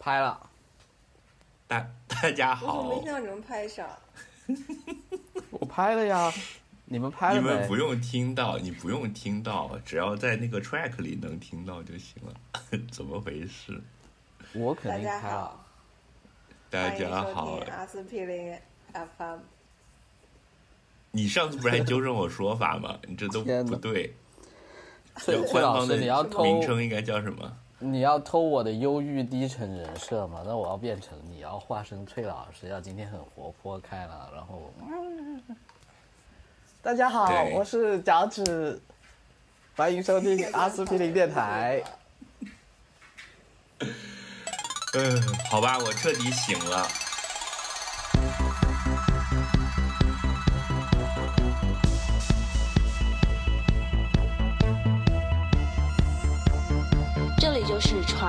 拍了，大大家好我怎么好没，听到你们拍上？我拍了呀，你们拍了没你们不？用听到，你不用听到，只要在那个 track 里能听到就行了。怎么回事？我肯大定拍了。家好，大家好，阿司匹林 FM。你上次不是还纠正我说法吗？你这都不对。崔有崔老师，官方的你要偷名称应该叫什么？你要偷我的忧郁低沉人设嘛？那我要变成你要化身崔老师，要今天很活泼开朗，然后。大家好，我是脚趾，欢迎收听阿司匹林电台。嗯，好吧，我彻底醒了。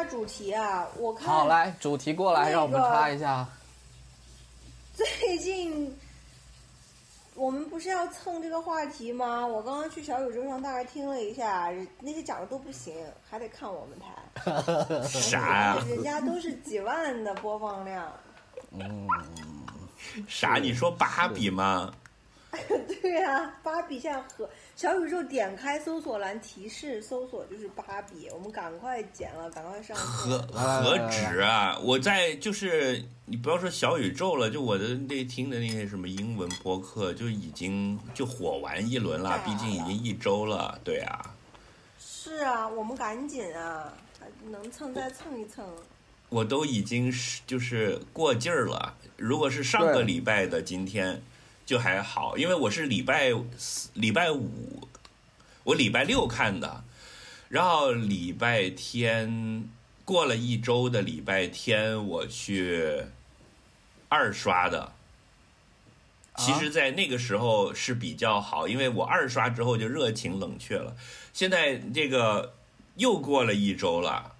插主题啊？我看好，来，主题过来，那个让我们插一下。最近我们不是要蹭这个话题吗？我刚刚去小宇宙上大概听了一下，那些讲的都不行，还得看我们台。啥呀？人家都是几万的播放量。嗯啥？你说芭比吗？对呀、芭比现在和小宇宙点开搜索栏提示搜索就是芭比，我们赶快剪了，赶快上何。何止啊！我在就是你不要说小宇宙了，就我的那听的那些什么英文播客，就已经就火完一轮了，毕竟已经一周了。对啊，是啊，我们赶紧啊，能蹭再蹭一蹭。我都已经是就是过劲儿了。如果是上个礼拜的今天，就还好，因为我是礼拜四礼拜五，我礼拜六看的，然后礼拜天过了一周的礼拜天，我去二刷的。其实，在那个时候是比较好，因为我二刷之后就热情冷却了。现在这个又过了一周了，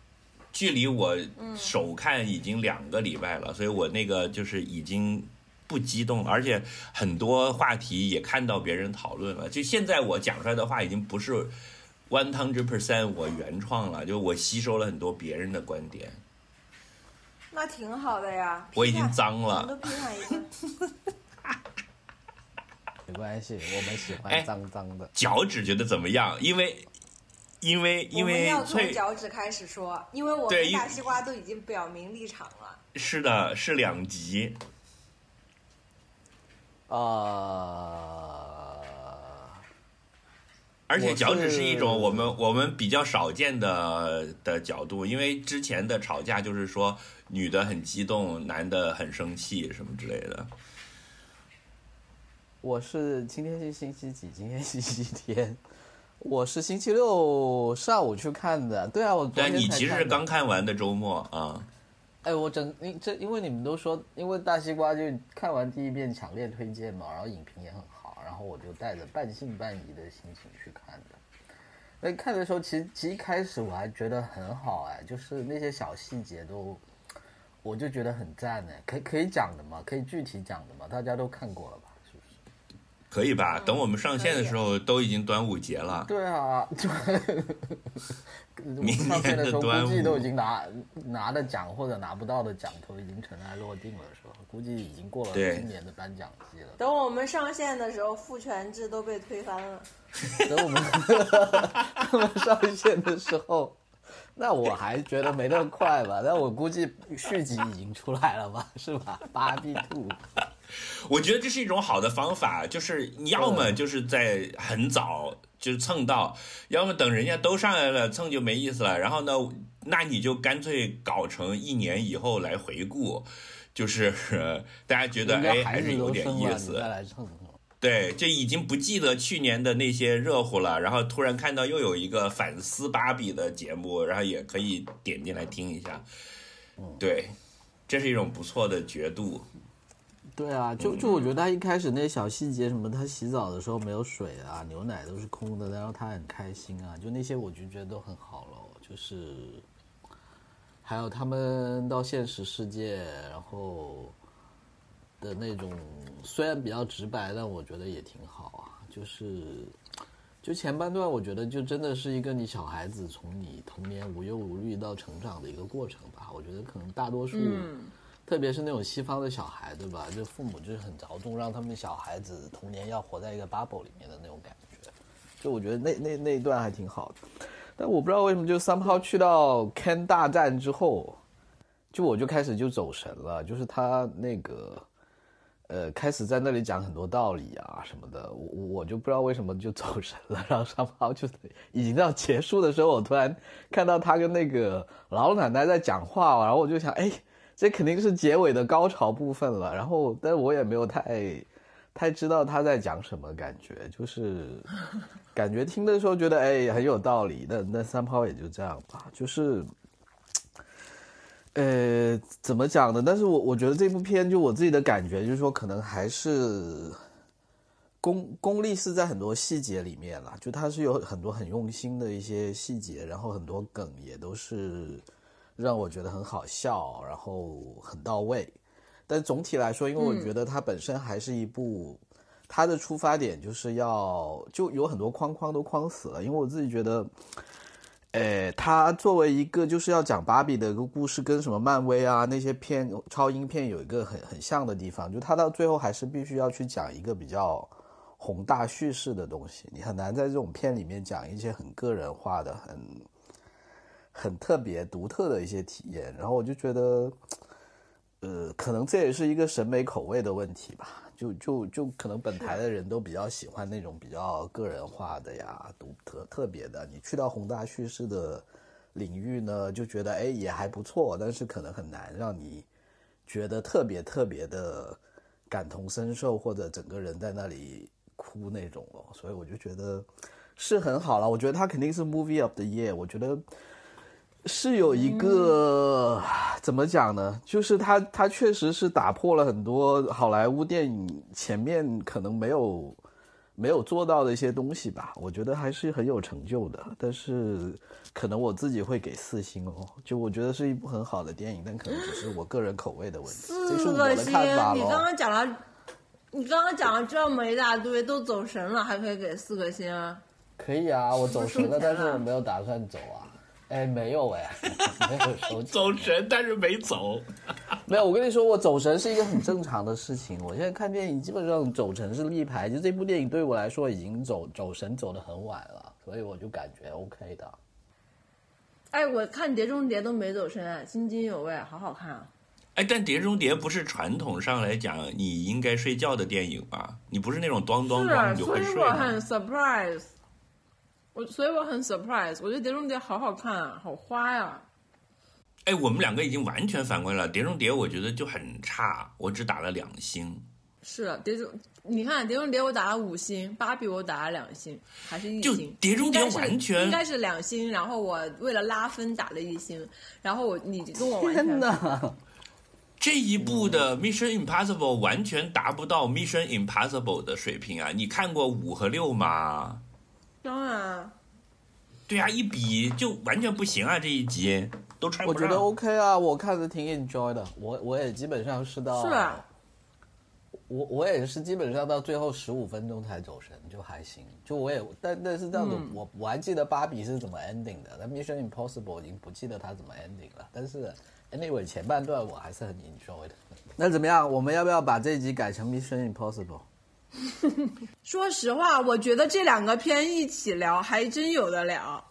距离我首看已经两个礼拜了，所以我那个就是已经不激动了，而且很多话题也看到别人讨论了。就现在我讲出来的话，已经不是 one hundred percent 我原创了，就我吸收了很多别人的观点。那挺好的呀。我已经脏了都批判一下。没关系，我们喜哎欢脏脏的。脚趾觉得怎么样？因为因为因为我们要从脚趾开始说，因为我跟大西瓜都已经表明立场了。是的，是两极。呃，而且脚趾是一种我们我们比较少见的的角度，因为之前的吵架就是说女的很激动，男的很生气什么之类的。我是今天是星期几？今天星期天，我是星期六上午去看的。对啊，我昨天但你其实是刚看完的周末啊，哎，我整你这因为你们都说，因为大西瓜就看完第一遍强烈推荐嘛，然后影评也很好，然后我就带着半信半疑的心情去看的。那看的时候，其实其实一开始我还觉得很好哎，就是那些小细节都，我就觉得很赞呢，可可以讲的嘛，可以具体讲的嘛，大家都看过了吧？可以吧？等我们上线的时候，都已经端午节了。对啊，明上线的时候年的端午估计都已经拿拿的奖或者拿不到的奖都已经尘埃落定了，是吧？估计已经过了今年的颁奖季了。等我们上线的时候，父权制都被推翻了。等我们 我们上线的时候，那我还觉得没那么快吧？但我估计续集已经出来了吧？是吧？芭比兔，我觉得这是一种好的方法，就是你要么就是在很早就蹭到，要么等人家都上来了蹭就没意思了。然后呢，那你就干脆搞成一年以后来回顾，就是、呃大家觉得哎还是有点意生了，你再思。来蹭。对，就已经不记得去年的那些热乎了，然后突然看到又有一个反思芭比的节目，然后也可以点进来听一下。对，这是一种不错的角度。对啊，就就我觉得他一开始那些小细节，什么他洗澡的时候没有水啊，牛奶都是空的，然后他很开心啊，就那些我就觉得都很好了。就是还有他们到现实世界，然后的那种虽然比较直白，但我觉得也挺好啊。就是就前半段，我觉得就真的是一个你小孩子从你童年无忧无虑到成长的一个过程吧。我觉得可能大多数。特别是那种西方的小孩，对吧？就父母就是很着重让他们小孩子童年要活在一个 bubble 里面的那种感觉，就我觉得那那那一段还挺好的。但我不知道为什么，就 somehow 去到 Ken 大战之后，就我就开始就走神了，就是他那个，呃，开始在那里讲很多道理啊什么的，我我就不知道为什么就走神了，然后三炮就已经到结束的时候，我突然看到他跟那个老奶奶在讲话，然后我就想，哎。这肯定是结尾的高潮部分了，然后，但我也没有太，太知道他在讲什么，感觉就是，感觉听的时候觉得哎很有道理，那那三炮也就这样吧，就是，呃，怎么讲呢？但是我我觉得这部片就我自己的感觉就是说，可能还是功功力是在很多细节里面了，就它是有很多很用心的一些细节，然后很多梗也都是。让我觉得很好笑，然后很到位，但总体来说，因为我觉得它本身还是一部，它的出发点就是要就有很多框框都框死了。因为我自己觉得，诶，它作为一个就是要讲芭比的一个故事，跟什么漫威啊那些片超英片有一个很很像的地方，就它到最后还是必须要去讲一个比较宏大叙事的东西，你很难在这种片里面讲一些很个人化的很。很特别、独特的一些体验，然后我就觉得，呃，可能这也是一个审美口味的问题吧。就就就可能本台的人都比较喜欢那种比较个人化的呀、独特特别的。你去到宏大叙事的领域呢，就觉得哎也还不错，但是可能很难让你觉得特别特别的感同身受，或者整个人在那里哭那种哦。所以我就觉得是很好了。我觉得他肯定是 Movie of the Year。我觉得。是有一个怎么讲呢？就是他他确实是打破了很多好莱坞电影前面可能没有没有做到的一些东西吧。我觉得还是很有成就的，但是可能我自己会给四星哦。就我觉得是一部很好的电影，但可能只是我个人口味的问题。四个星，你刚刚讲了，你刚刚讲了这么一大堆，都走神了，还可以给四个星？可以啊，我走神了，但是我没有打算走啊。哎，没有哎，没有收走神，但是没走。没有，我跟你说，我走神是一个很正常的事情。我现在看电影基本上走神是立牌，就这部电影对我来说已经走走神走的很晚了，所以我就感觉 OK 的。哎，我看《碟中谍》都没走神，津津有味，好好看啊！哎，但《碟中谍》不是传统上来讲你应该睡觉的电影吧？你不是那种咣咣咣就会睡所以我很 surprise。我所以我很 surprise，我觉得《碟中谍》好好看啊，好花呀！哎，我们两个已经完全反过来了，《碟中谍》我觉得就很差，我只打了两星。是《碟中》，你看《碟中谍》我打了五星，《芭比》我打了两星，还是一星。就《碟中谍》完全应该是两星，然后我为了拉分打了一星，然后我你跟我完全。天哪！这一部的《Mission Impossible》完全达不到《Mission Impossible》的水平啊！你看过五和六吗？当然，对啊，一比就完全不行啊！这一集都穿不上。我觉得 OK 啊，我看着挺 enjoy 的。我我也基本上是到，是啊，我我也是基本上到最后十五分钟才走神，就还行。就我也，但但是这样子，我我还记得芭比是怎么 ending 的，但 Mission Impossible 已经不记得它怎么 ending 了。但是 anyway 前半段我还是很 enjoy 的。那怎么样？我们要不要把这一集改成 Mission Impossible？说实话，我觉得这两个片一起聊还真有的聊。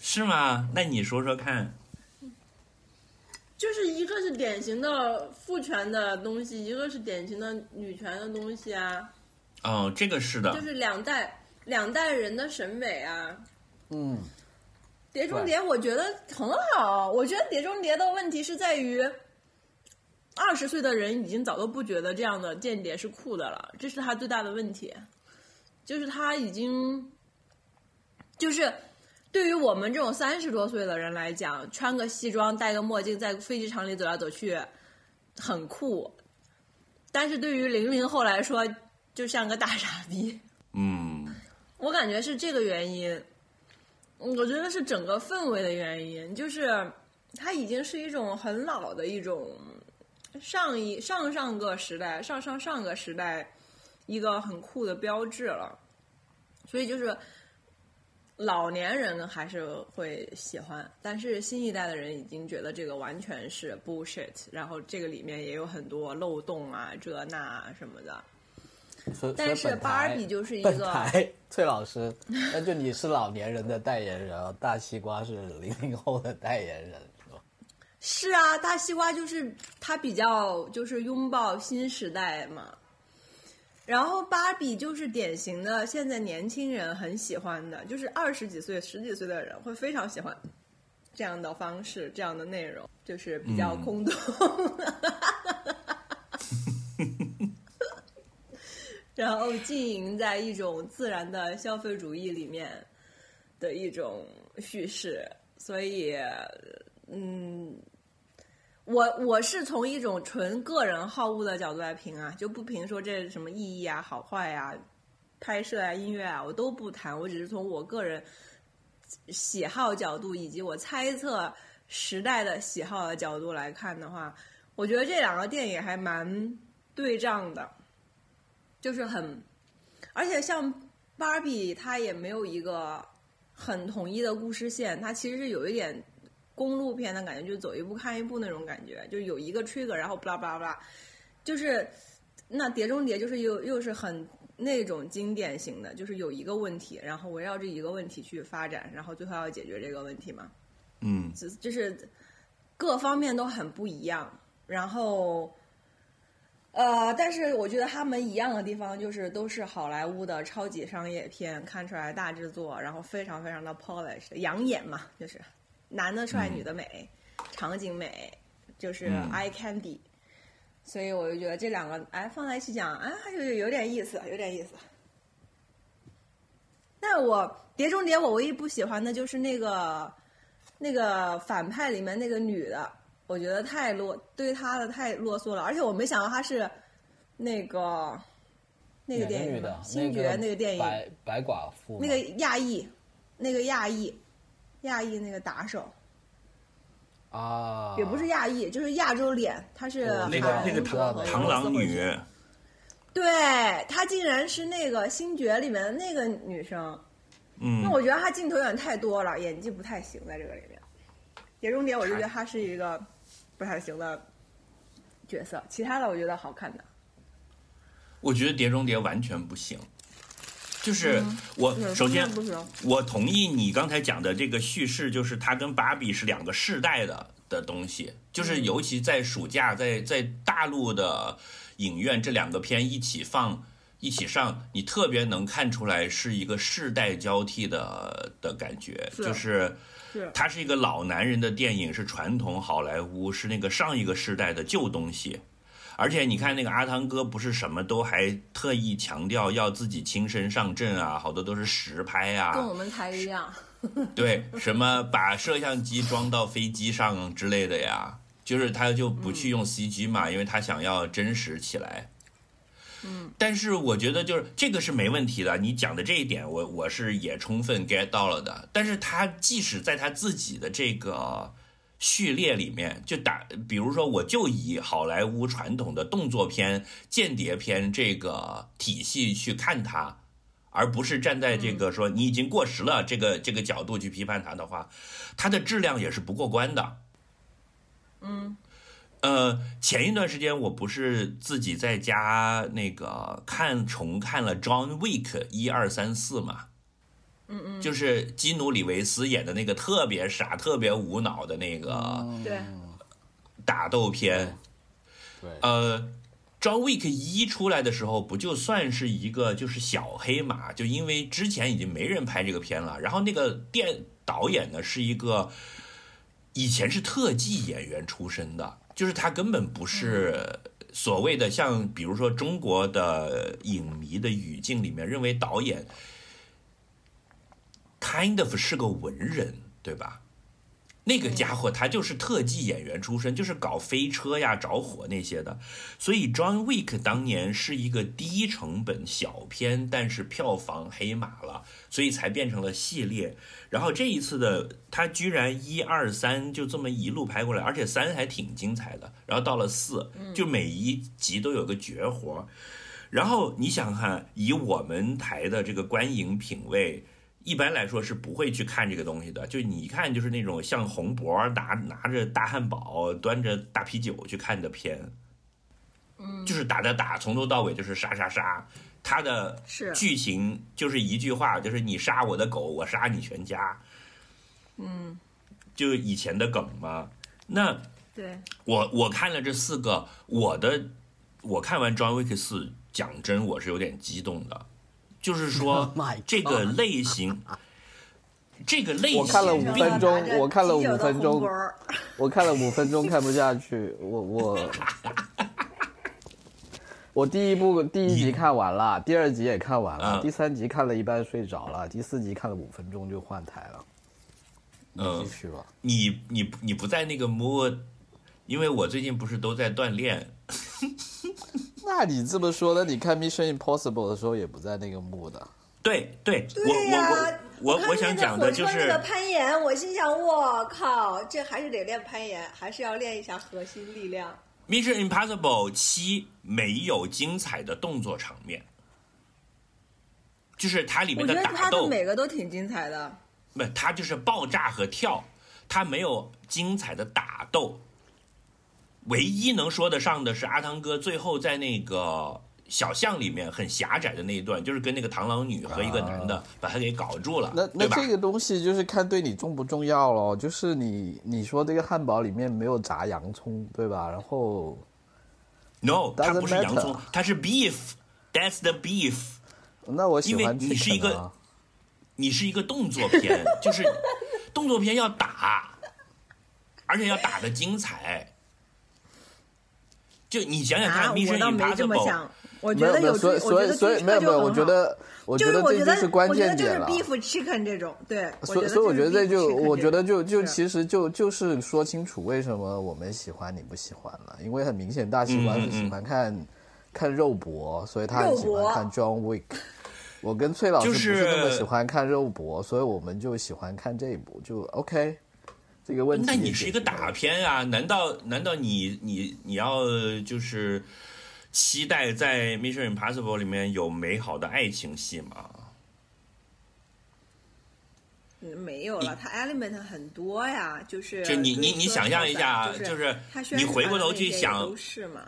是吗？那你说说看。就是一个是典型的父权的东西，一个是典型的女权的东西啊。哦，这个是的。就是两代两代人的审美啊。嗯。碟中谍我觉得很好，我觉得碟中谍的问题是在于。二十岁的人已经早都不觉得这样的间谍是酷的了，这是他最大的问题，就是他已经，就是对于我们这种三十多岁的人来讲，穿个西装戴个墨镜在飞机场里走来走去很酷，但是对于零零后来说就像个大傻逼。嗯，我感觉是这个原因，嗯我觉得是整个氛围的原因，就是他已经是一种很老的一种上一上上个时代、上上上个时代一个很酷的标志了，所以就是老年人还是会喜欢，但是新一代的人已经觉得这个完全是 bullshit，然后这个里面也有很多漏洞啊、这那啊什么的。但是所以本台 Barbie 就是一本个台崔老师，那就你是老年人的代言人，大西瓜是零零后的代言人，是啊，大西瓜就是它比较就是拥抱新时代嘛，然后芭比就是典型的现在年轻人很喜欢的，就是二十几岁、十几岁的人会非常喜欢这样的方式、这样的内容，就是比较嗯空洞。然后浸淫在一种自然的消费主义里面的一种叙事，所以，嗯，我我是从一种纯个人好恶的角度来评啊，就不评说这什么意义啊、好坏啊、拍摄啊、音乐啊，我都不谈，我只是从我个人喜好角度以及我猜测时代的喜好的角度来看的话，我觉得这两个电影还蛮对仗的，就是很，而且像芭比，它也没有一个很统一的故事线，它其实是有一点公路片的感觉，就走一步看一步那种感觉，就有一个 trigger，然后巴拉巴拉巴拉，就是那《碟中谍》就是又又是很那种经典型的，就是有一个问题，然后围绕这一个问题去发展，然后最后要解决这个问题嘛。嗯，只就是各方面都很不一样。然后，呃，但是我觉得他们一样的地方就是都是好莱坞的超级商业片，看出来大制作，然后非常非常的 polished，养眼嘛，就是男的帅，女的美，场景美，就是嗯 eye candy。所以我就觉得这两个哎放在一起讲，哎有有点意思，有点意思。但我《碟中谍》我唯一不喜欢的就是那个那个反派里面那个女的，我觉得太啰，对她的太啰嗦了，而且我没想到她是那个那个电影的？星爵那个电影，白白寡妇那个亚裔，那个亚裔，亚裔那个打手，啊，也不是亚裔，就是亚洲脸，她是那个那个韩国和螳螂女，对她竟然是那个星爵里面的那个女生。嗯那，我觉得她镜头有点太多了，演技不太行，在这个里面。碟中谍我就觉得她是一个不太行的角色，其他的我觉得好看的。我觉得《碟中谍》完全不行。就是我首先我同意你刚才讲的这个叙事，就是它跟芭比是两个世代的的东西，就是尤其在暑假，在在大陆的影院这两个片一起放。一起上，你特别能看出来是一个世代交替的的感觉，就是是。它是一个老男人的电影，是传统好莱坞，是那个上一个世代的旧东西。而且你看那个阿汤哥，不是什么都还特意强调要自己亲身上阵啊，好多都是实拍啊，跟我们台一样。对，什么把摄像机装到飞机上之类的呀，就是他就不去用 CG 嘛，因为他想要真实起来。嗯，但是我觉得就是这个是没问题的，你讲的这一点我我是也充分 get 到了的。但是他即使在他自己的这个序列里面，就打，比如说我就以好莱坞传统的动作片、间谍片这个体系去看它，而不是站在这个说你已经过时了这个这个角度去批判它的话，它的质量也是不过关的。嗯，呃，前一段时间我不是自己在家那个看重看了《John Wick》一二三四嘛，嗯嗯，就是基努里维斯演的那个特别傻、特别无脑的那个嗯。对。打斗片。对，呃，《John Wick》一出来的时候，不就算是一个就是小黑马，就因为之前已经没人拍这个片了，然后那个电导演呢是一个以前是特技演员出身的，就是他根本不是所谓的像比如说中国的影迷的语境里面认为导演 kind of 是个文人，对吧？那个家伙他就是特技演员出身，就是搞飞车呀、着火那些的，所以 John Wick 当年是一个低成本小片，但是票房黑马了，所以才变成了系列。然后这一次的他居然一二三就这么一路拍过来，而且三还挺精彩的。然后到了四，就每一集都有个绝活。然后你想看，以我们台的这个观影品味。一般来说是不会去看这个东西的，就你一看就是那种像红脖拿拿着大汉堡、端着大啤酒去看的片，嗯，就是打打打，从头到尾就是杀杀杀，它的是。剧情就是一句话，就是你杀我的狗，我杀你全家，嗯，就以前的梗嘛。那对，我我看了这四个，我的我看完《John Wick 四》，讲真我是有点激动的。就是说 这个类型，这个类型，我看了五分钟我看了五分钟我看了五分钟看不下去，我我 我第一部第一集看完了，第二集也看完了，嗯第三集看了一半睡着了，第四集看了五分钟就换台了。嗯继，续吧。你你你不在那个 mood，因为我最近不是都在锻炼，那你这么说，那你看《Mission Impossible》的时候也不在那个 mood 的。对对，我对呀、我我我想讲的火就是个攀岩，我心想，我靠，这还是得练攀岩，还是要练一下核心力量。Mission Impossible 七没有精彩的动作场面，就是它里面的打斗，每个都挺精彩的。不，它就是爆炸和跳，它没有精彩的打斗。唯一能说得上的是阿汤哥最后在那个小巷里面很狭窄的那一段，就是跟那个螳螂女和一个男的把他给搞住了，那那？这个东西就是看对你重不重要咯，就是你你说这个汉堡里面没有炸洋葱，对吧？然后 No，它不是洋葱它是 beef，that's the beef。那我喜欢因为你是一个啊。你是一个动作片，就是动作片要打，而且要打的精彩。就你想想看，我倒没这么 Impossible》想，我没有没有，觉得有所以所以所以没有没有，我觉得我觉得这就是关键点了。beef chicken 这种，对，所以所以我觉得这就，我觉得就就其实就就是说清楚为什么我们喜欢你不喜欢了，因为很明显大西瓜是喜欢看、看肉搏，所以他很喜欢看 John Wick。我跟崔老师不是是那么喜欢看肉搏，所以我们就喜欢看这一部，就 OK。这个问题那你是一个打片啊？难道难道你你你要就是期待在《Mission Impossible》里面有美好的爱情戏吗？嗯没有了，它 element 很多呀，就是就你你你想象一下就就是你回过头去想都是嘛。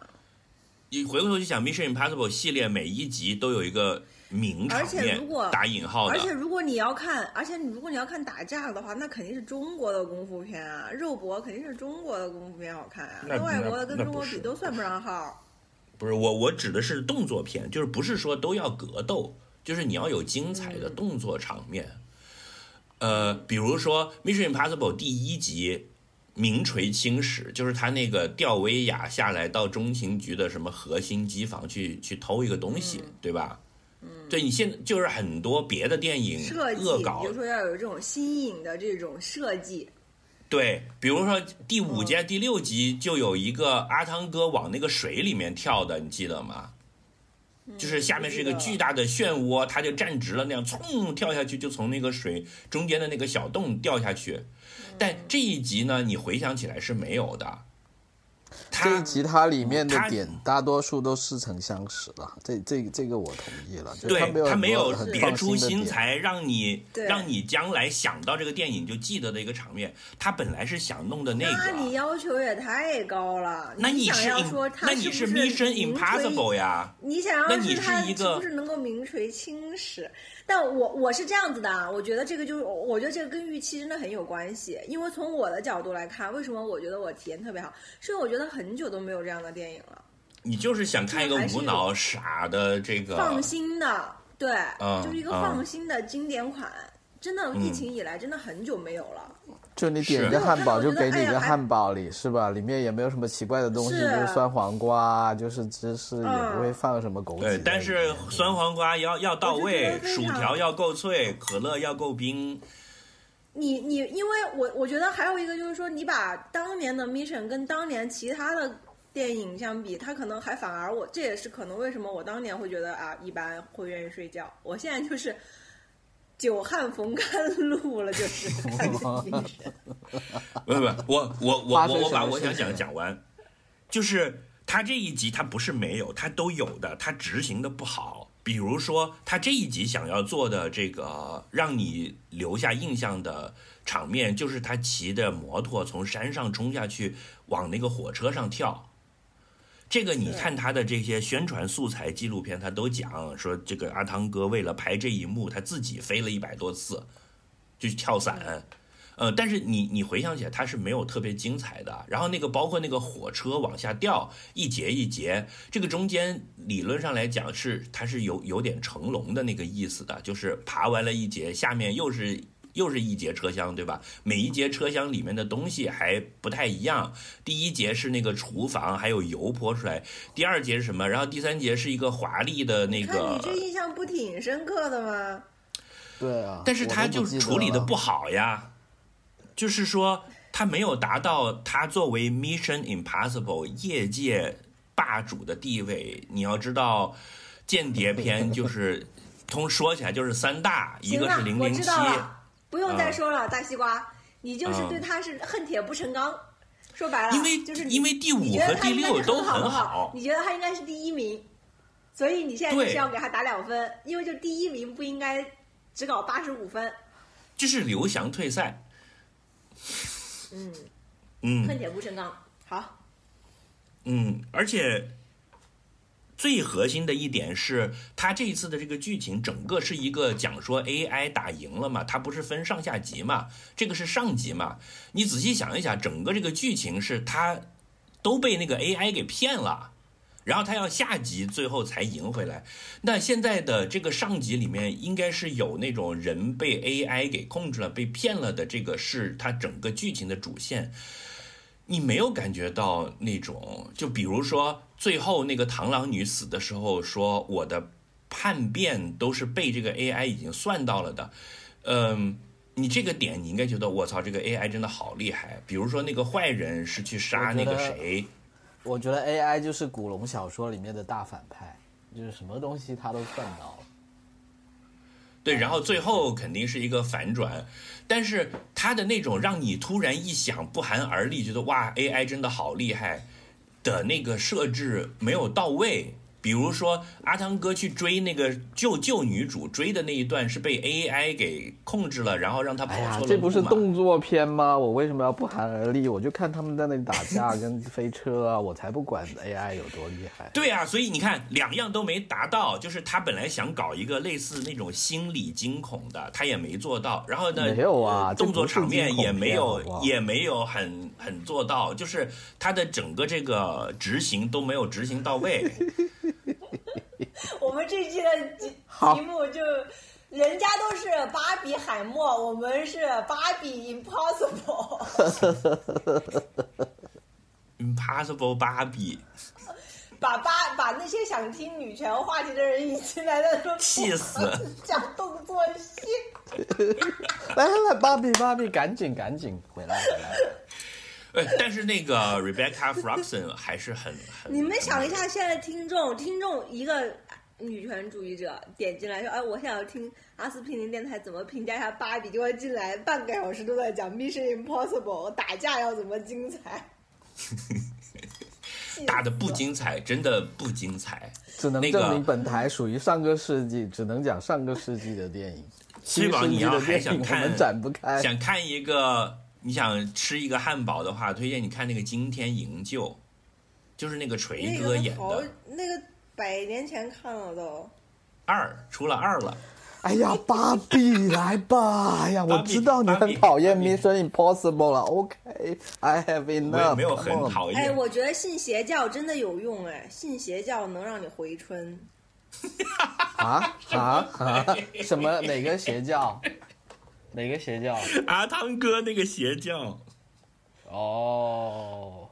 你回过头去想，《Mission Impossible》系列每一集都有一个名场而且面如果，打引号的而，且如果你要看，而且你如果你要看打架的话，那肯定是中国的功夫片啊，肉搏肯定是中国的功夫片好看啊，那外国的跟中国比都算不上号。不是我我指的是动作片，就是不是说都要格斗，就是你要有精彩的动作场面。呃，比如说《Mission Impossible》第一集名垂青史，就是他那个吊威亚下来到中情局的什么核心机房去去偷一个东西，对吧？嗯，对你现在就是很多别的电影设计，恶搞比如说要有这种新颖的这种设计，对，比如说第五集、第六集就有一个阿汤哥往那个水里面跳的，你记得吗？就是下面是一个巨大的漩涡，他就站直了那样，冲跳下去，就从那个水中间的那个小洞掉下去。但这一集呢，你回想起来是没有的。这他一集它里面的点大多数都似曾相识了，这这这个我同意了，对他没有别出心。裁，让你让你将来想到这个电影就记得的一个场面。他本来是想弄的那个那你，要求也太高了。那你是想要说它那你是不 Mission Impossible 呀？你想要那你是一个是不是能够名垂青史？但我我是这样子的啊，我觉得这个就是，我觉得这个跟预期真的很有关系。因为从我的角度来看，为什么我觉得我体验特别好，是因为我觉得很久都没有这样的电影了，你就是想看一个无脑傻的这个放心的，对，嗯就是一个嗯放心的经典款。真的嗯。疫情以来真的很久没有了。就你点一个汉堡，就给你一个汉堡里是吧？里面也没有什么奇怪的东西，是。就是酸黄瓜，就是芝士，也不会放什么枸杞对但是酸黄瓜要要到位薯条要够脆，可乐要够冰。你你，因为我我觉得还有一个就是说，你把当年的 Mission 跟当年其他的电影相比，它可能还反而我这也是可能为什么我当年会觉得啊一般会愿意睡觉，我现在就是 久旱逢甘露了，就是看这 Mission。不不，我我我我我把我想讲的讲完，就是他这一集他不是没有，他都有的，他执行的不好。比如说，他这一集想要做的这个让你留下印象的场面，就是他骑着摩托从山上冲下去，往那个火车上跳。这个你看他的这些宣传素材纪录片，他都讲说，这个阿汤哥为了拍这一幕，他自己飞了一百多次，就去跳伞。呃，但是你你回想起来，他是没有特别精彩的。然后那个包括那个火车往下掉，一节一节，这个中间理论上来讲是它是有有点成龙的那个意思的，就是爬完了一节，下面又是又是一节车厢，对吧？每一节车厢里面的东西还不太一样。第一节是那个厨房，还有油泼出来；第二节是什么？然后第三节是一个华丽的那看你个这印象不挺深刻的吗？对啊，但是他就处理的不好呀，就是说他没有达到他作为 Mission Impossible 业界霸主的地位。你要知道，间谍片就是 通说起来就是三大，一个是零，我零七，不用再嗯说了，大西瓜，你就是嗯对他是恨铁不成钢。说白了，因为就是你因为第五和第六都很好，你觉得他应该是第一名，所以你现在就是要给他打两分，因为就第一名不应该只搞八十五分。就是刘翔退赛。嗯，嗯恨铁不成钢。好，嗯，而且最核心的一点是，他这一次的这个剧情，整个是一个讲说 AI 打赢了嘛，它不是分上下集嘛，这个是上集嘛。你仔细想一想，整个这个剧情是他都被那个 AI 给骗了。然后他要下集，最后才赢回来。那现在的这个上集里面，应该是有那种人被 AI 给控制了、被骗了的，这个是他整个剧情的主线。你没有感觉到那种，就比如说最后那个螳螂女死的时候，说我的叛变都是被这个 AI 已经算到了的，嗯。你这个点，你应该觉得我操，这个 AI 真的好厉害。比如说那个坏人是去杀那个谁，我觉得 AI 就是古龙小说里面的大反派，就是什么东西他都算到了。对，然后最后肯定是一个反转，但是他的那种让你突然一想不寒而栗，觉得哇，AI 真的好厉害的那个设置没有到位。比如说阿汤哥去追那个救救女主追的那一段是被 AI 给控制了，然后让他跑哎呀错，了这不是动作片吗？我为什么要不寒而栗？我就看他们在那里打架跟飞车啊，我才不管 AI 有多厉害。对啊，所以你看，两样都没达到，就是他本来想搞一个类似那种心理惊恐的，他也没做到。然后呢，没有啊动作场面也没有，好好也没有很很做到，就是他的整个这个执行都没有执行到位。我们这期的题题目就，人家都是芭比海默，我们是芭比 impossible。Impossible 芭比，把芭把那些想听女权话题的人引进来的都气死！讲动作戏。来 来 来，芭比芭比，赶紧赶紧回来回来！呃，但是那个 Rebecca Ferguson 还是很很。你们想一下，现在听众听众一个女权主义者点进来说：“哎，我想要听阿司匹林电台怎么评价一下芭比。”结果进来半个小时都在讲《Mission Impossible》打架要怎么精彩，打的不精彩，真的不精彩。只能那个证明本台属于上个世纪，只能讲上个世纪的电影。崔宝，新世纪的你要还电影我想看们展不开。想看一个，你想吃一个汉堡的话，推荐你看那个《惊天营救》，就是那个锤哥演的，那个百年前看了都。二出了二了。哎呀，芭比来吧！哎呀，我知道你很讨厌 Mission Impossible 了。OK，I have 我也 enough。没有很讨厌。哎，我觉得信邪教真的有用哎，信邪教能让你回春。啊啊啊！什么哪个邪教？哪个邪教？阿汤哥那个邪教，哦，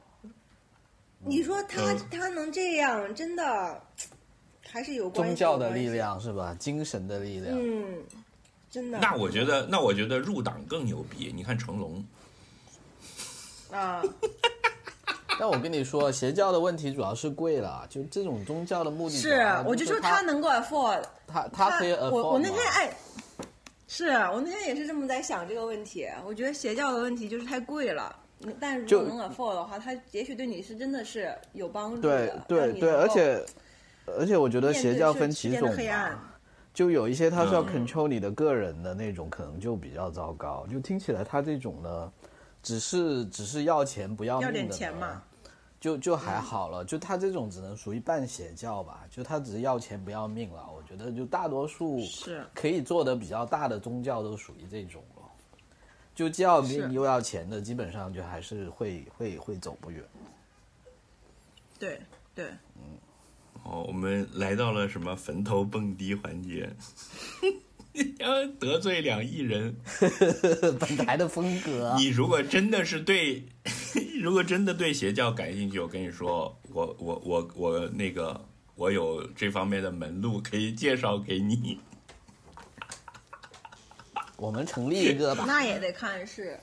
你说他嗯他能这样，真的还是有关宗教的力量是吧？精神的力量。嗯，真的。那我觉得，那我觉得入党更牛逼。你看成龙，啊，但我跟你说，邪教的问题主要是贵了，就这种宗教的目的是，我就说他他能够 afford，他他可以 afford 我我那天是我那天也是这么在想这个问题。我觉得邪教的问题就是太贵了，但如果能 afford 的话，它也许对你是真的是有帮助对的。对对，而且而且我觉得邪教分几种就有一些它是要嗯 control 你的个人的那种，可能就比较糟糕。就听起来他这种呢，只是只是要钱不要命要的呢点钱嘛，就就还好了。就他这种只能属于半邪教吧，就他只是要钱不要命了。我觉得就大多数是可以做的比较大的宗教都属于这种了。就既要是命又要钱的，基本上就还是会会会走不远。对对，嗯哦，我们来到了什么坟头蹦迪环节，要得罪两亿人。本台的风格，你如果真的是对，如果真的对邪教感兴趣，我跟你说，我我我我那个我有这方面的门路可以介绍给你。我们成立一个吧，那也得看是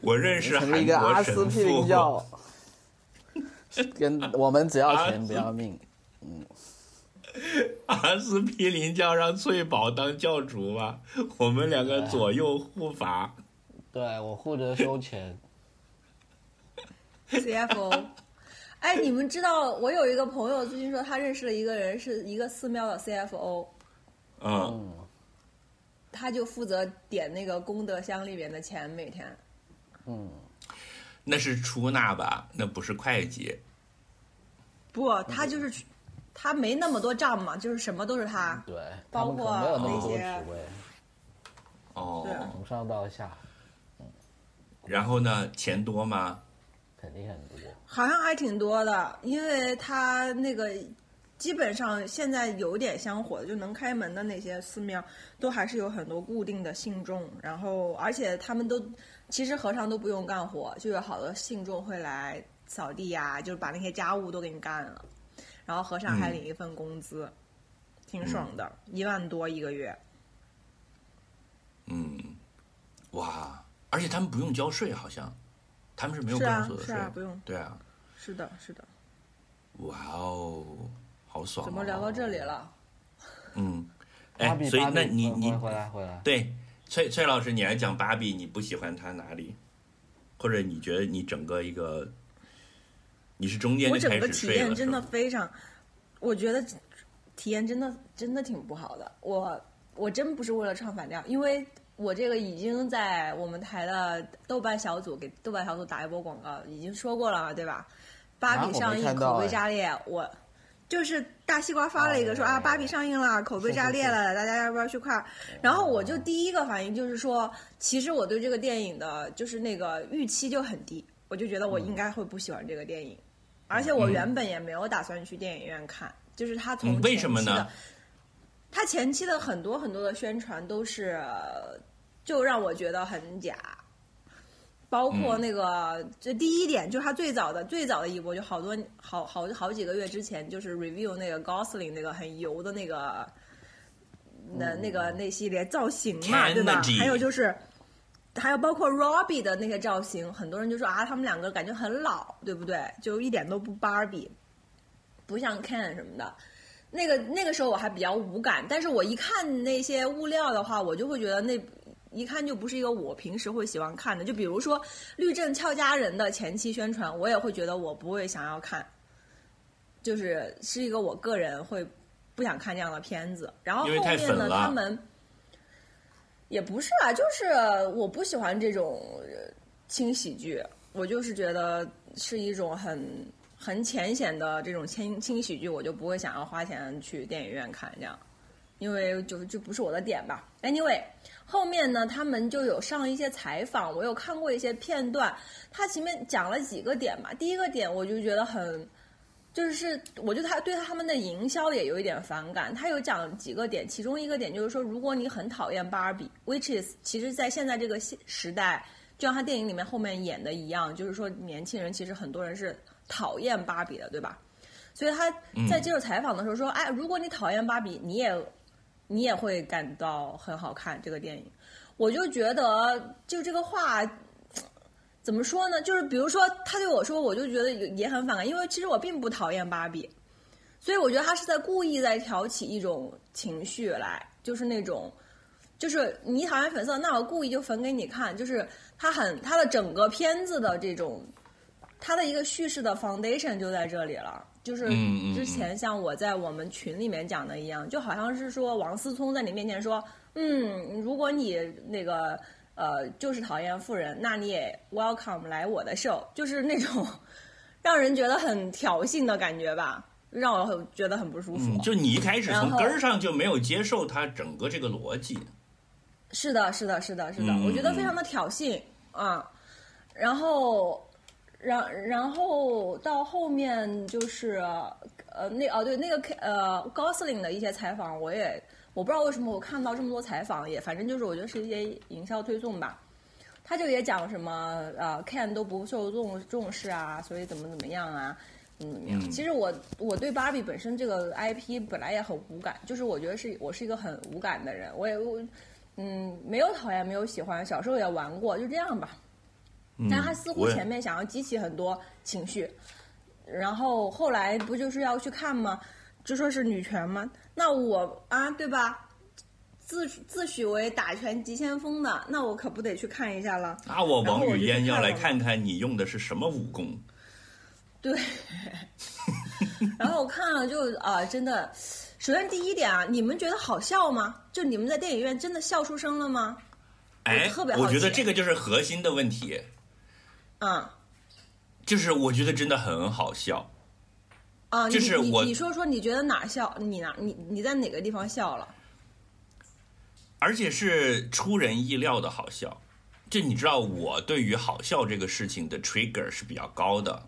我认识成立一个阿司匹林，教，跟我们只要钱不要命。嗯阿司匹林教让翠宝当教主吧，我们两个左右护法。对我负责收钱，CFO。哎，你们知道我有一个朋友最近说他认识了一个人，是一个寺庙的 CFO，嗯，他就负责点那个功德箱里面的钱，每天。嗯，那是出纳吧？那不是会计。不，他就是去他没那么多账嘛，就是什么都是他。对，包他们可能没有那么多职括那些位，哦，对从上到下然后呢？钱多吗？肯定很多。好像还挺多的，因为他那个基本上现在有点香火的，就能开门的那些寺庙，都还是有很多固定的信众，然后而且他们都其实和尚都不用干活，就有好多信众会来扫地呀、就是把那些家务都给你干了，然后和尚还嗯领一份工资，挺爽的，一万多一个月。嗯，哇！而且他们不用交税，好像他们是没有个是啊人所得税。是啊不用对啊，是的，是的。哇哦，好爽、哦！怎么聊到这里？了？嗯，芭哎，所以比芭比那你你回回来回来，对崔崔老师，你来讲芭比，你不喜欢他哪里？或者你觉得你整个一个，你是中间我整就开个体验真的非常，我觉得体验真的真的挺不好的。我我真不是为了唱反调，因为我这个已经在我们台的豆瓣小组给豆瓣小组打一波广告，已经说过了嘛，对吧？芭比上映，口碑炸裂，我。就是大西瓜发了一个说啊，哎芭比上映了，口碑炸裂了，大家要不要去看？然后我就第一个反应就是说，其实我对这个电影的，就是那个预期就很低，我就觉得我应该会不喜欢这个电影，而且我原本也没有打算去电影院看，就是他从嗯为什么呢？他前期的很多很多的宣传都是，呃就让我觉得很假。包括嗯那个，这第一点就是他最早的最早的一波，就好多好好好几个月之前，就是 review 那个 Gosling 那个很油的那个，那那个那系列造型嘛，对吧还有就是，还有包括 Robbie 的那些造型，很多人就说啊，他们两个感觉很老，对不对？就一点都不 Barbie，，不像 Ken 什么的。那个那个时候我还比较无感，但是我一看那些物料的话，我就会觉得那一看就不是一个我平时会喜欢看的。就比如说《律政俏佳人》的前期宣传，我也会觉得我不会想要看，就是是一个我个人会不想看这样的片子。然后后面呢，他们也不是啊，就是我不喜欢这种呃轻喜剧，我就是觉得是一种很很浅显的这种轻轻喜剧，我就不会想要花钱去电影院看这样，因为就就不是我的点吧。Anyway，后面呢，他们就有上一些采访，我有看过一些片段，他前面讲了几个点嘛。第一个点我就觉得很就是我觉得他对他们的营销也有一点反感。他有讲几个点，其中一个点就是说，如果你很讨厌芭比，which is 其实在现在这个时代，就像他电影里面后面演的一样，就是说年轻人其实很多人是讨厌芭比的，对吧？所以他在接受采访的时候说：“哎，如果你讨厌芭比，你也你也会感到很好看这个电影。”我就觉得，就这个话怎么说呢？就是比如说他对我说，我就觉得也很反感，因为其实我并不讨厌芭比，所以我觉得他是在故意在挑起一种情绪来，就是那种，就是你讨厌粉色，那我故意就粉给你看，就是他很他的整个片子的这种，他的一个叙事的 foundation 就在这里了。就是之前像我在我们群里面讲的一样，就好像是说王思聪在你面前说，嗯，如果你那个呃就是讨厌富人，那你也 welcome 来我的 show，就是那种 让人觉得很挑衅的感觉吧，让我很觉得很不舒服。嗯，就你一开始从根儿上就没有接受他整个这个逻辑。是的，是的，是的，是的，嗯我觉得非常的挑衅啊。然后，然然后到后面就是呃那哦对那个 K- 呃高司令的一些采访，我也我不知道为什么我看到这么多采访，也反正就是我觉得是一些营销推送吧。他就也讲什么呃 Ken 都不受重重视啊，所以怎么怎么样啊。怎么怎么样？嗯其实我我对芭比本身这个 IP 本来也很无感，就是我觉得是我是一个很无感的人，我也我嗯没有讨厌，没有喜欢，小时候也玩过，就这样吧。嗯但他似乎前面想要激起很多情绪，然后后来不就是要去看吗？就说是女权吗？那我啊，对吧？自自诩为打拳急先锋的，那我可不得去看一下了。那我王语嫣要来看看看你用的是什么武功。对，然后我看了就啊、真的，首先第一点啊，你们觉得好笑吗？就你们在电影院真的笑出声了吗？哎，特别好我觉得这个就是核心的问题，嗯就是我觉得真的很好笑。啊，就是我你你说说你觉得哪笑？你哪你你在哪个地方笑了？而且是出人意料的好笑。就你知道，我对于好笑这个事情的 trigger 是比较高的，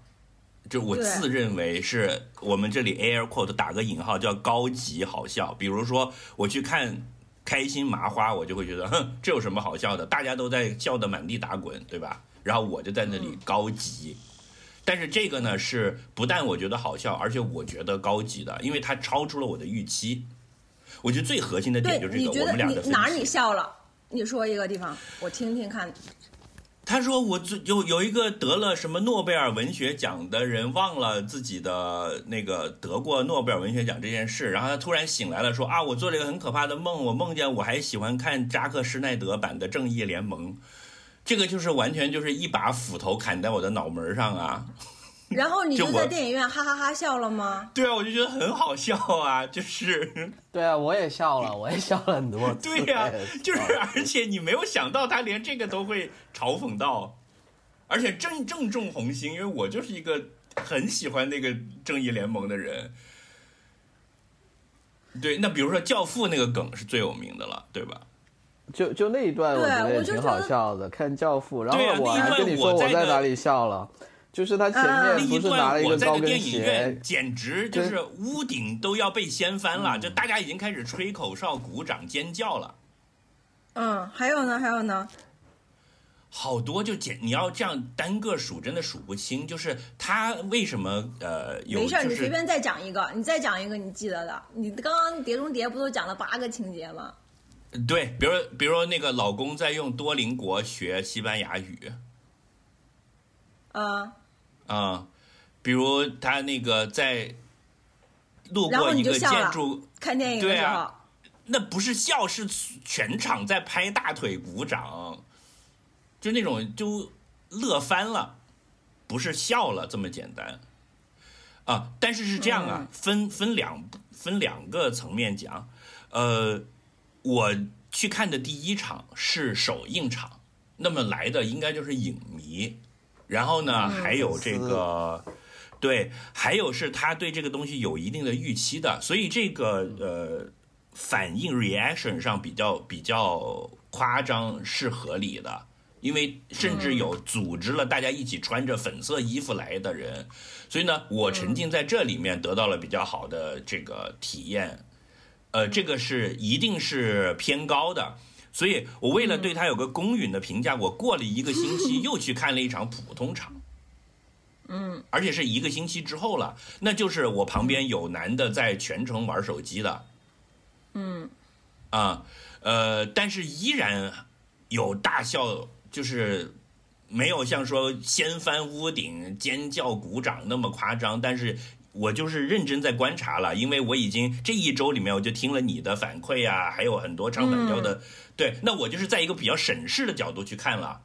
就我自认为是我们这里 air quote 打个引号叫高级好笑。比如说我去看开心麻花，我就会觉得，哼，这有什么好笑的？大家都在笑得满地打滚，对吧？然后我就在那里高级。但是这个呢，是不但我觉得好笑，而且我觉得高级的，因为它超出了我的预期。我觉得最核心的点，就是这个，我们俩的哪儿你笑了？你说一个地方，我听听看。他说我最有有一个得了什么诺贝尔文学奖的人忘了自己的那个得过诺贝尔文学奖这件事，然后他突然醒来了，说啊，我做了一个很可怕的梦，我梦见我还喜欢看扎克施耐德版的《正义联盟》，这个就是完全就是一把斧头砍在我的脑门上啊！然后你就在电影院哈哈哈笑了吗？对啊，我就觉得很好笑啊，就是 对啊，我也笑了，我也笑了很多。对呀、对就是而且你没有想到他连这个都会嘲讽到，而且正正中红心，因为我就是一个很喜欢那个正义联盟的人。对，那比如说《教父》那个梗是最有名的了，对吧？就就那一段，我觉得也挺好笑的，看《教父》，然后我还那一段跟你说我在哪里笑了，就是他前啊那一面不是拿了段我在的一个高跟电影院鞋，简直就是屋顶都要被掀翻了，就大家已经开始吹口哨、鼓掌、尖叫了。嗯，还有呢，还有呢。好多就简，你要这样单个数，真的数不清。就是他为什么呃有，没事你随便再讲一个，你再讲一个你记得的。你刚刚《碟中谍》不都讲了八个情节吗？对，比如比如那个老公在用多邻国学西班牙语啊、啊、比如他那个在路过一个建筑，看电影对啊那不是笑，是全场在拍大腿鼓掌，就那种就乐翻了，不是笑了这么简单啊。但是是这样啊，嗯分分两分两个层面讲，呃，我去看的第一场是首映场，那么来的应该就是影迷，然后呢，嗯还有这个。对，还有是他对这个东西有一定的预期的，所以这个呃反应 reaction 上比较比较夸张是合理的，因为甚至有组织了大家一起穿着粉色衣服来的人，所以呢，我沉浸在这里面得到了比较好的这个体验，呃，这个是一定是偏高的，所以我为了对他有个公允的评价，我过了一个星期 又去看了一场普通场。嗯，而且是一个星期之后了，那就是我旁边有男的在全程玩手机的，嗯，啊，呃，但是依然有大笑，就是没有像说掀翻屋顶、尖叫、鼓掌那么夸张，但是我就是认真在观察了，因为我已经这一周里面我就听了你的反馈啊，还有很多唱反调的，对，那我就是在一个比较审视的角度去看了。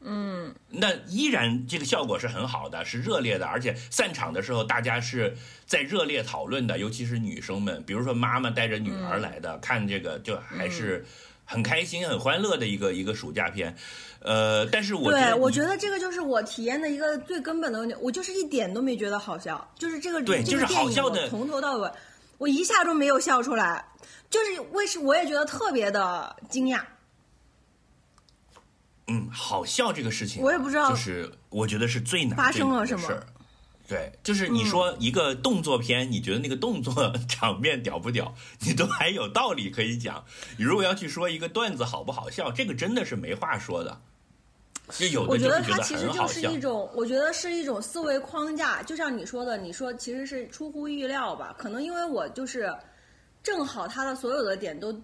嗯，那依然这个效果是很好的，是热烈的，而且散场的时候大家是在热烈讨论的，尤其是女生们，比如说妈妈带着女儿来的，看这个就还是很开心、很欢乐的一个一个暑假片。呃，但是我对，我觉得这个就是我体验的一个最根本的问题，我就是一点都没觉得好笑，就是这个对就是这个电影好笑的我从头到尾，我一下都没有笑出来，就是为什我也觉得特别的惊讶。嗯，好笑这个事情啊，我也不知道就是我觉得是最难发生了什么事儿。对，就是你说一个动作片，你觉得那个动作 场面屌不屌，你都还有道理可以讲。你如果要去说一个段子好不好笑，这个真的是没话说的。就有我觉得得它其实就是一，种，我觉得是一种思维框架，就像你说的，你说其实是出乎意料吧？可能因为我就是正好他的所有的点都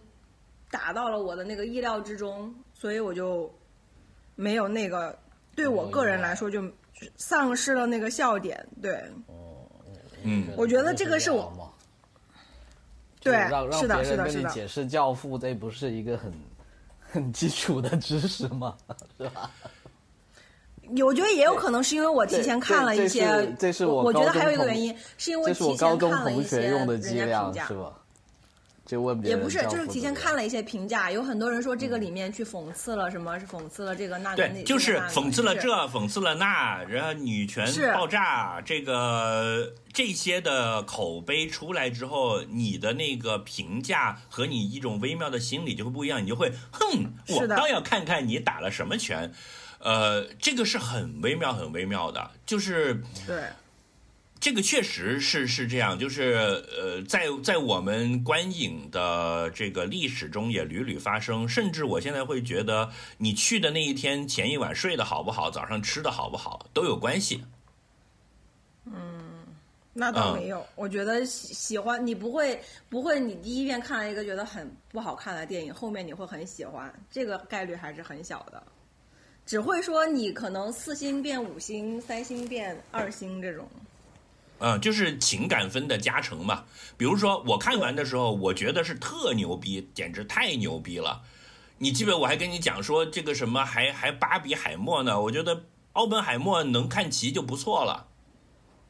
打到了我的那个意料之中，所以我就没有那个对我个人来说就丧失了那个笑点。对，嗯，我觉得这个是我对就是让让是的别人是的是的跟你解释《教父》，这不是一个很 很基础的知识吗？是吧？我觉得也有可能是因为我提前看了一些，这是我我觉得还有一个原因是因为我提前看了一些用的人家评价是。吧？就问别人也不是，就是提前看了一些评价，有很多人说这个里面去讽刺了什么，是讽刺了这个那个那对，就是讽刺了这，讽刺了那，然后女权爆炸，这个这些的口碑出来之后，你的那个评价和你一种微妙的心理就会不一样，你就会哼，我是的倒要看看你打了什么拳。呃，这个是很微妙、很微妙的，就是对，这个确实是是这样，就是呃，在在我们观影的这个历史中也屡屡发生，甚至我现在会觉得，你去的那一天前一晚睡得好不好，早上吃的好不好都有关系。嗯那倒嗯没有。我觉得喜喜欢你不会不会，你第一遍看了一个觉得很不好看的电影，后面你会很喜欢，这个概率还是很小的。只会说你可能四星变五星，三星变二星这种。嗯，就是情感分的加成嘛。比如说我看完的时候，我觉得是特牛逼，简直太牛逼了。你记得我还跟你讲说这个什么还还巴比海默呢？我觉得奥本海默能看齐就不错了。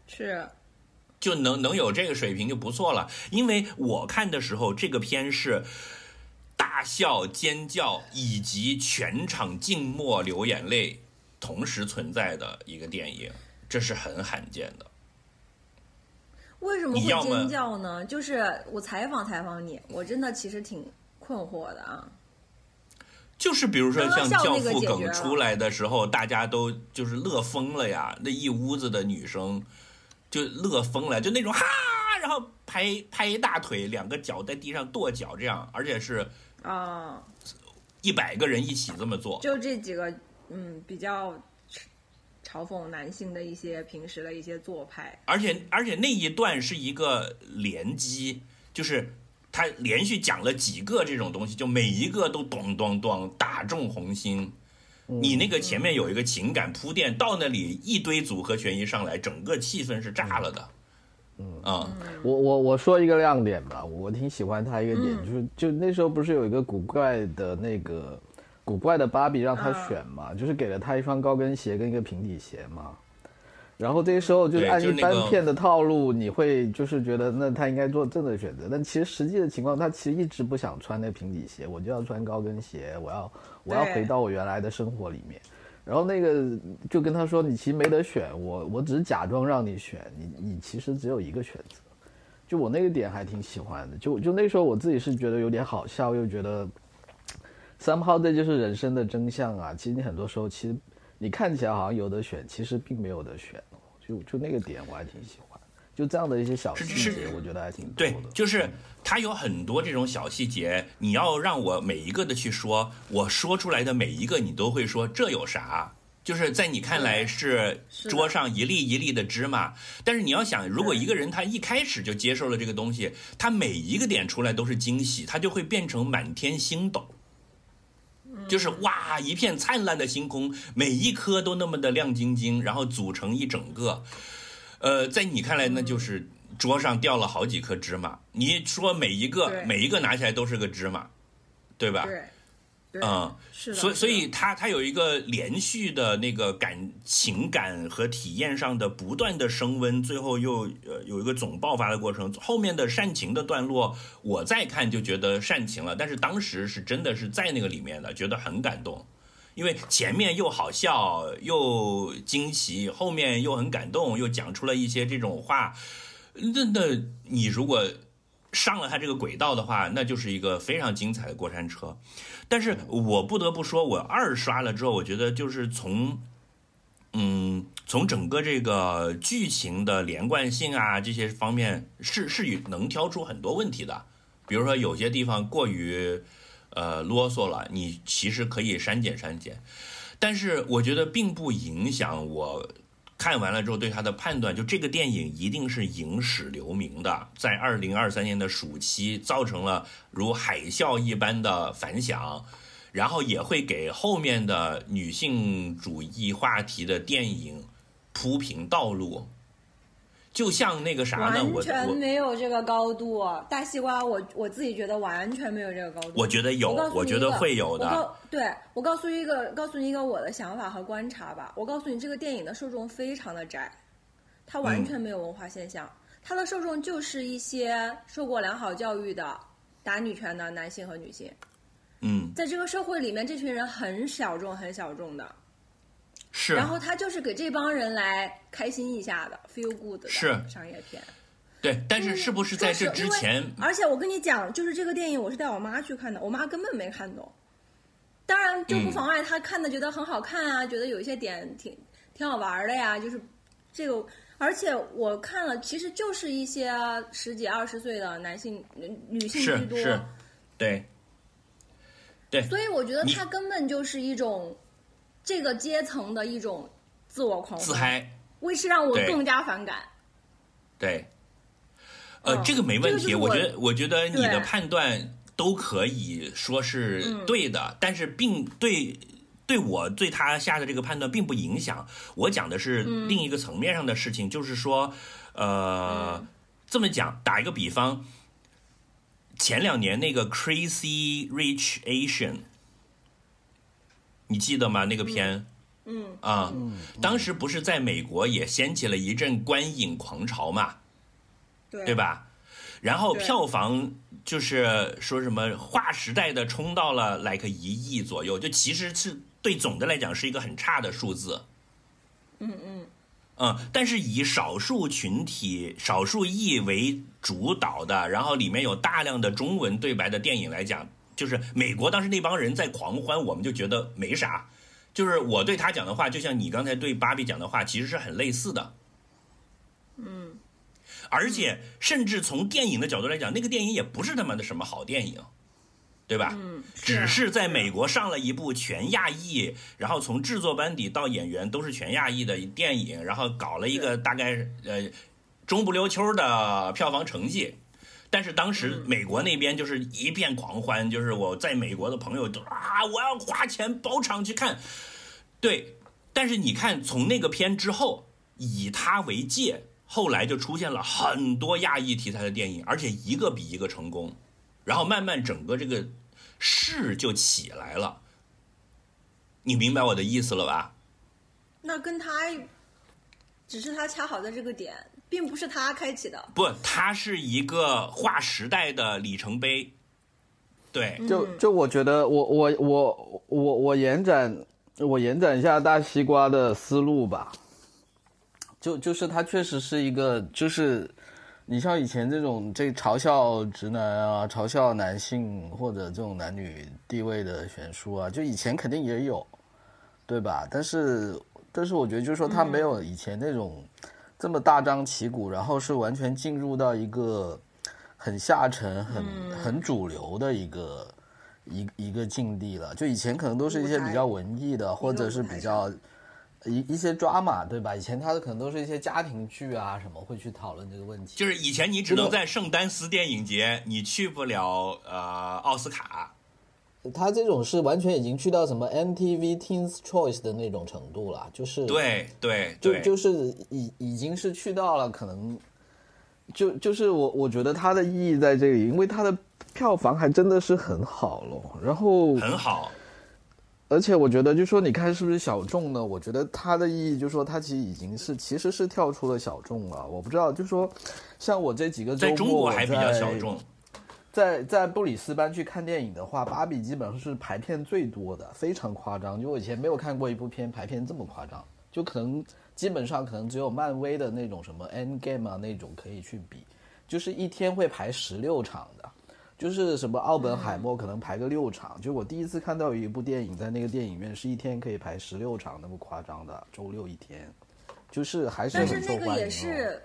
是，就能能有这个水平就不错了。因为我看的时候，这个片是大笑、尖叫以及全场静默流眼泪同时存在的一个电影，这是很罕见的。为什么会尖叫呢？就是我采访采访你，我真的其实挺困惑的啊。就是比如说像《教父》梗出来的时候，大家都就是乐疯了呀，那一屋子的女生就乐疯了，就那种哈，然后拍拍一大腿，两个脚在地上跺脚这样，而且是啊，一百个人一起这么做。就这几个，嗯，比较嘲讽男性的一些平时的一些做派。而且而且那一段是一个连击，就是他连续讲了几个这种东西，就每一个都咚咚咚打中红心。你那个前面有一个情感铺垫，到那里一堆组合拳一上来，整个气氛是炸了的。嗯。我我我说一个亮点吧，我挺喜欢他一个点，嗯。就是就那时候不是有一个古怪的那个古怪的芭比让他选嘛，就是给了他一双高跟鞋跟一个平底鞋嘛。然后这时候就是按一般片的套路，你会就是觉得那他应该做正的选择，但其实实际的情况，他其实一直不想穿那平底鞋，我就要穿高跟鞋，我要我要回到我原来的生活里面。然后那个就跟他说，你其实没得选，我我只是假装让你选，你你其实只有一个选择。就我那个点还挺喜欢的，就就那时候我自己是觉得有点好笑，又觉得 somehow 这就是人生的真相啊。其实你很多时候，其实你看起来好像有得选，其实并没有得选。就就那个点我还挺喜欢，就这样的一些小细节，我觉得还挺多对的。，就是它有很多这种小细节，你要让我每一个的去说，我说出来的每一个你都会说这有啥？就是在你看来是桌上一粒一粒的芝麻，但是你要想，如果一个人他一开始就接受了这个东西，他每一个点出来都是惊喜，他就会变成满天星斗。就是哇，一片灿烂的星空，每一颗都那么的亮晶晶，然后组成一整个。呃，在你看来，那就是桌上掉了好几颗芝麻。你说每一个每一个拿起来都是个芝麻，对吧？对，嗯，是的，所以所以是的它它有一个连续的那个感情感和体验上的不断的升温，最后又呃有一个总爆发的过程。后面的煽情的段落，我再看就觉得煽情了，但是当时是真的是在那个里面的，觉得很感动。因为前面又好笑又惊喜，后面又很感动，又讲出了一些这种话。那那你如果上了他这个轨道的话，那就是一个非常精彩的过山车。但是我不得不说，我二刷了之后，我觉得就是从，嗯，从整个这个剧情的连贯性啊这些方面，是是能挑出很多问题的。比如说有些地方过于呃啰嗦了，你其实可以删减删减。但是我觉得并不影响我看完了之后对他的判断，就这个电影一定是影史留名的，在二零二三年的暑期造成了如海啸一般的反响，然后也会给后面的女性主义话题的电影铺平道路。就像那个啥呢，完全没有这个高度。大西瓜我，我自己觉得完全没有这个高度。我觉得有，我我觉得会有的。我对我告诉一个，告诉你一个我的想法和观察吧。我告诉你，这个电影的受众非常的窄，它完全没有文化现象，它的受众就是一些受过良好教育的打女权的男性和女性。嗯，在这个社会里面，这群人很小众，很小众的。是。然后他就是给这帮人来开心一下的，feel good 的是商业片。对，但是是不是在这之前？而且我跟你讲，就是这个电影，我是带我妈去看的，我妈根本没看懂。当然，就不妨碍她看的觉得很好看啊，觉得有一些点挺挺好玩的呀。就是这个，而且我看了，其实就是一些十几二十岁的男性、女性居多。对，对。所以我觉得你它根本就是一种这个阶层的一种自我狂欢，自嗨，为是让我更加反感。对。呃，嗯这个没问题，我我觉得，我觉得你的判断都可以说是嗯对的，但是并对对我对他下的这个判断并不影响。我讲的是嗯另一个层面上的事情，就是说，呃，嗯这么讲，打一个比方，前两年那个 Crazy Rich Asian，你记得吗？那个片。嗯啊，当时不是在美国也掀起了一阵观影狂潮嘛，对对？吧？然后票房就是说什么划时代的冲到了 like 一亿左右，就其实是对总的来讲是一个很差的数字。嗯嗯，嗯，但是以少数群体、少数裔为主导的，然后里面有大量的中文对白的电影来讲，就是美国当时那帮人在狂欢，我们就觉得没啥。就是我对他讲的话，就像你刚才对芭比讲的话，其实是很类似的。嗯，而且甚至从电影的角度来讲，那个电影也不是他妈的什么好电影，对吧？嗯，只啊是在美国上了一部全亚裔，然后从制作班底到演员都是全亚裔的电影，然后搞了一个大概呃中不溜秋的票房成绩。但是当时嗯美国那边就是一片狂欢，就是我在美国的朋友都啊，我要花钱包场去看。对，但是你看从那个片之后，以他为界，后来就出现了很多亚裔题材的电影，而且一个比一个成功，然后慢慢整个这个势就起来了。你明白我的意思了吧？那跟他只是他恰好在这个点，并不是他开启的。不，它是一个划时代的里程碑。对，就就我觉得我我我我我延展我延展一下大西瓜的思路吧，就就是它确实是一个就是你像以前这种这嘲笑直男啊、嘲笑男性或者这种男女地位的悬殊啊，就以前肯定也有，对吧？但是但是我觉得就是说他没有以前那种这么大张旗鼓，然后是完全进入到一个很下沉、很很主流的一个一一个境地了。就以前可能都是一些比较文艺的，或者是比较。一一些抓马，对吧？以前他的可能都是一些家庭剧啊，什么会去讨论这个问题。就是以前你只能在圣丹斯电影节，你去不了呃奥斯卡。他这种是完全已经去到什么 MTV Teens Choice 的那种程度了，就是对对就就是已已经是去到了可能，就就是我我觉得它的意义在这里，因为它的票房还真的是很好咯，然后很好。而且我觉得，就说你看是不是小众呢？我觉得它的意义，就说它其实已经是其实是跳出了小众了。我不知道，就说像我这几个周末，在中国还比较小众。在在布里斯班去看电影的话，芭比基本上是排片最多的，非常夸张。就我以前没有看过一部片排片这么夸张，就可能基本上可能只有漫威的那种什么 End Game 啊那种可以去比，就是一天会排十六场的。就是什么奥本海默可能排个六场，就我第一次看到有一部电影在那个电影院是一天可以排十六场那么夸张的，周六一天，就是还是很受欢迎。但是那个也是，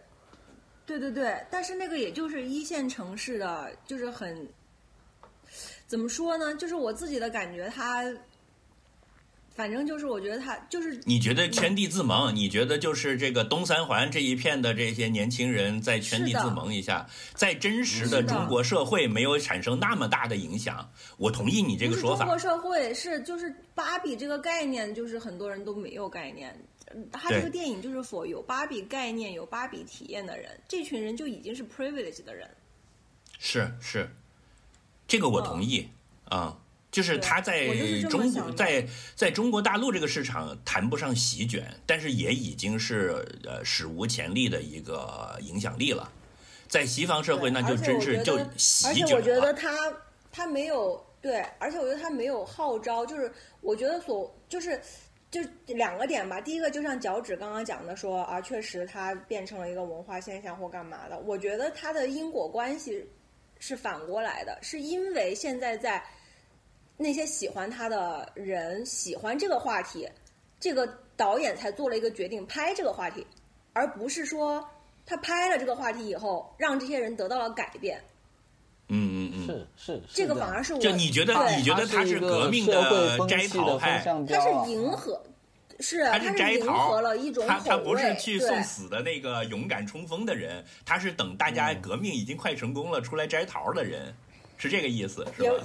对对对，但是那个也就是一线城市的，就是很，怎么说呢？就是我自己的感觉，它。反正就是，我觉得他就是你觉得圈地自萌，你觉得就是这个东三环这一片的这些年轻人在圈地自萌一下，在真实的中国社会没有产生那么大的影响。我同意你这个说法。中国社会是就是芭比这个概念，就是很多人都没有概念。他这个电影就是否有芭比概念、有芭比体验的人，这群人就已经是 privilege 的人。是是，这个我同意啊。就是他在中国，在在中国大陆这个市场谈不上席卷，但是也已经是呃史无前例的一个影响力了。在西方社会，那就真是就席卷了。而且我觉得他他没有对，而且我觉得他没有号召，就是我觉得所就是就两个点吧。第一个就像脚趾刚刚讲的说啊，确实它变成了一个文化现象或干嘛的。我觉得它的因果关系是反过来的，是因为现在在。那些喜欢他的人喜欢这个话题，这个导演才做了一个决定拍这个话题，而不是说他拍了这个话题以后让这些人得到了改变。嗯嗯嗯，是是，这个反而是我就你觉得你觉得他是革命的摘桃派，他是迎合，是他是摘桃。了一种他他不是去送死的那个勇敢冲锋的人，他是等大家革命已经快成功了出来摘桃的人，是这个意思，是吧？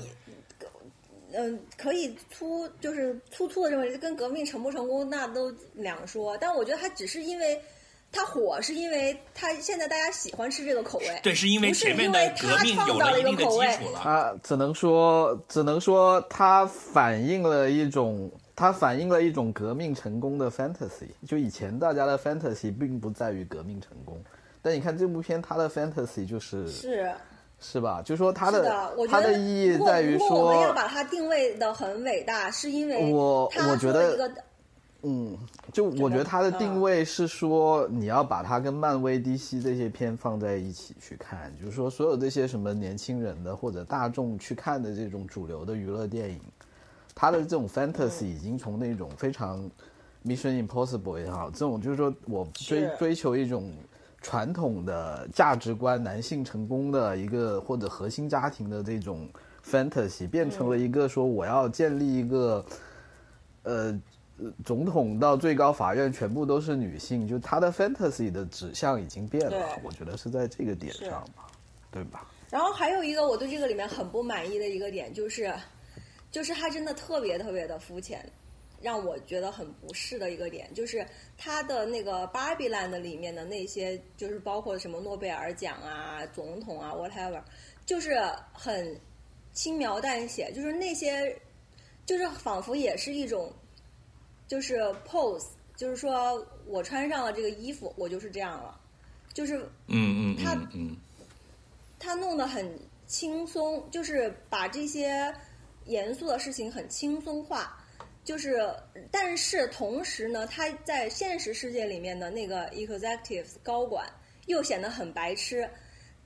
嗯，可以粗就是粗粗的认为跟革命成不成功那都两说，但我觉得他只是因为他火，是因为它现在大家喜欢吃这个口味，对，是因为前面的革命有了一定的基础了。他只能说，只能说它反映了一种，它反映了一种革命成功的 fantasy。就以前大家的 fantasy 并不在于革命成功，但你看这部片，它的 fantasy 就是是。是吧？就说它的它的意义在于说，我们要把它定位的很伟大，是因为我我觉得一个，嗯，就我觉得它的定位是说，你要把它跟漫威、DC 这些片放在一起去看，就是说，所有这些什么年轻人的或者大众去看的这种主流的娱乐电影，它的这种 fantasy 已经从那种非常 Mission Impossible 也好，这种就是说我追追求一种。传统的价值观，男性成功的一个或者核心家庭的这种 fantasy，变成了一个说我要建立一个，呃，总统到最高法院全部都是女性，就她的 fantasy 的指向已经变了。我觉得是在这个点上吧，对吧？然后还有一个我对这个里面很不满意的一个点就是，就是他真的特别特别的肤浅。让我觉得很不适的一个点，就是他的那个《芭比 land》里面的那些，就是包括什么诺贝尔奖啊、总统啊，whatever，就是很轻描淡写，就是那些，就是仿佛也是一种，就是 pose，就是说我穿上了这个衣服，我就是这样了，就是嗯嗯他嗯，他弄得很轻松，就是把这些严肃的事情很轻松化。就是，但是同时呢，他在现实世界里面的那个 executives 高管又显得很白痴。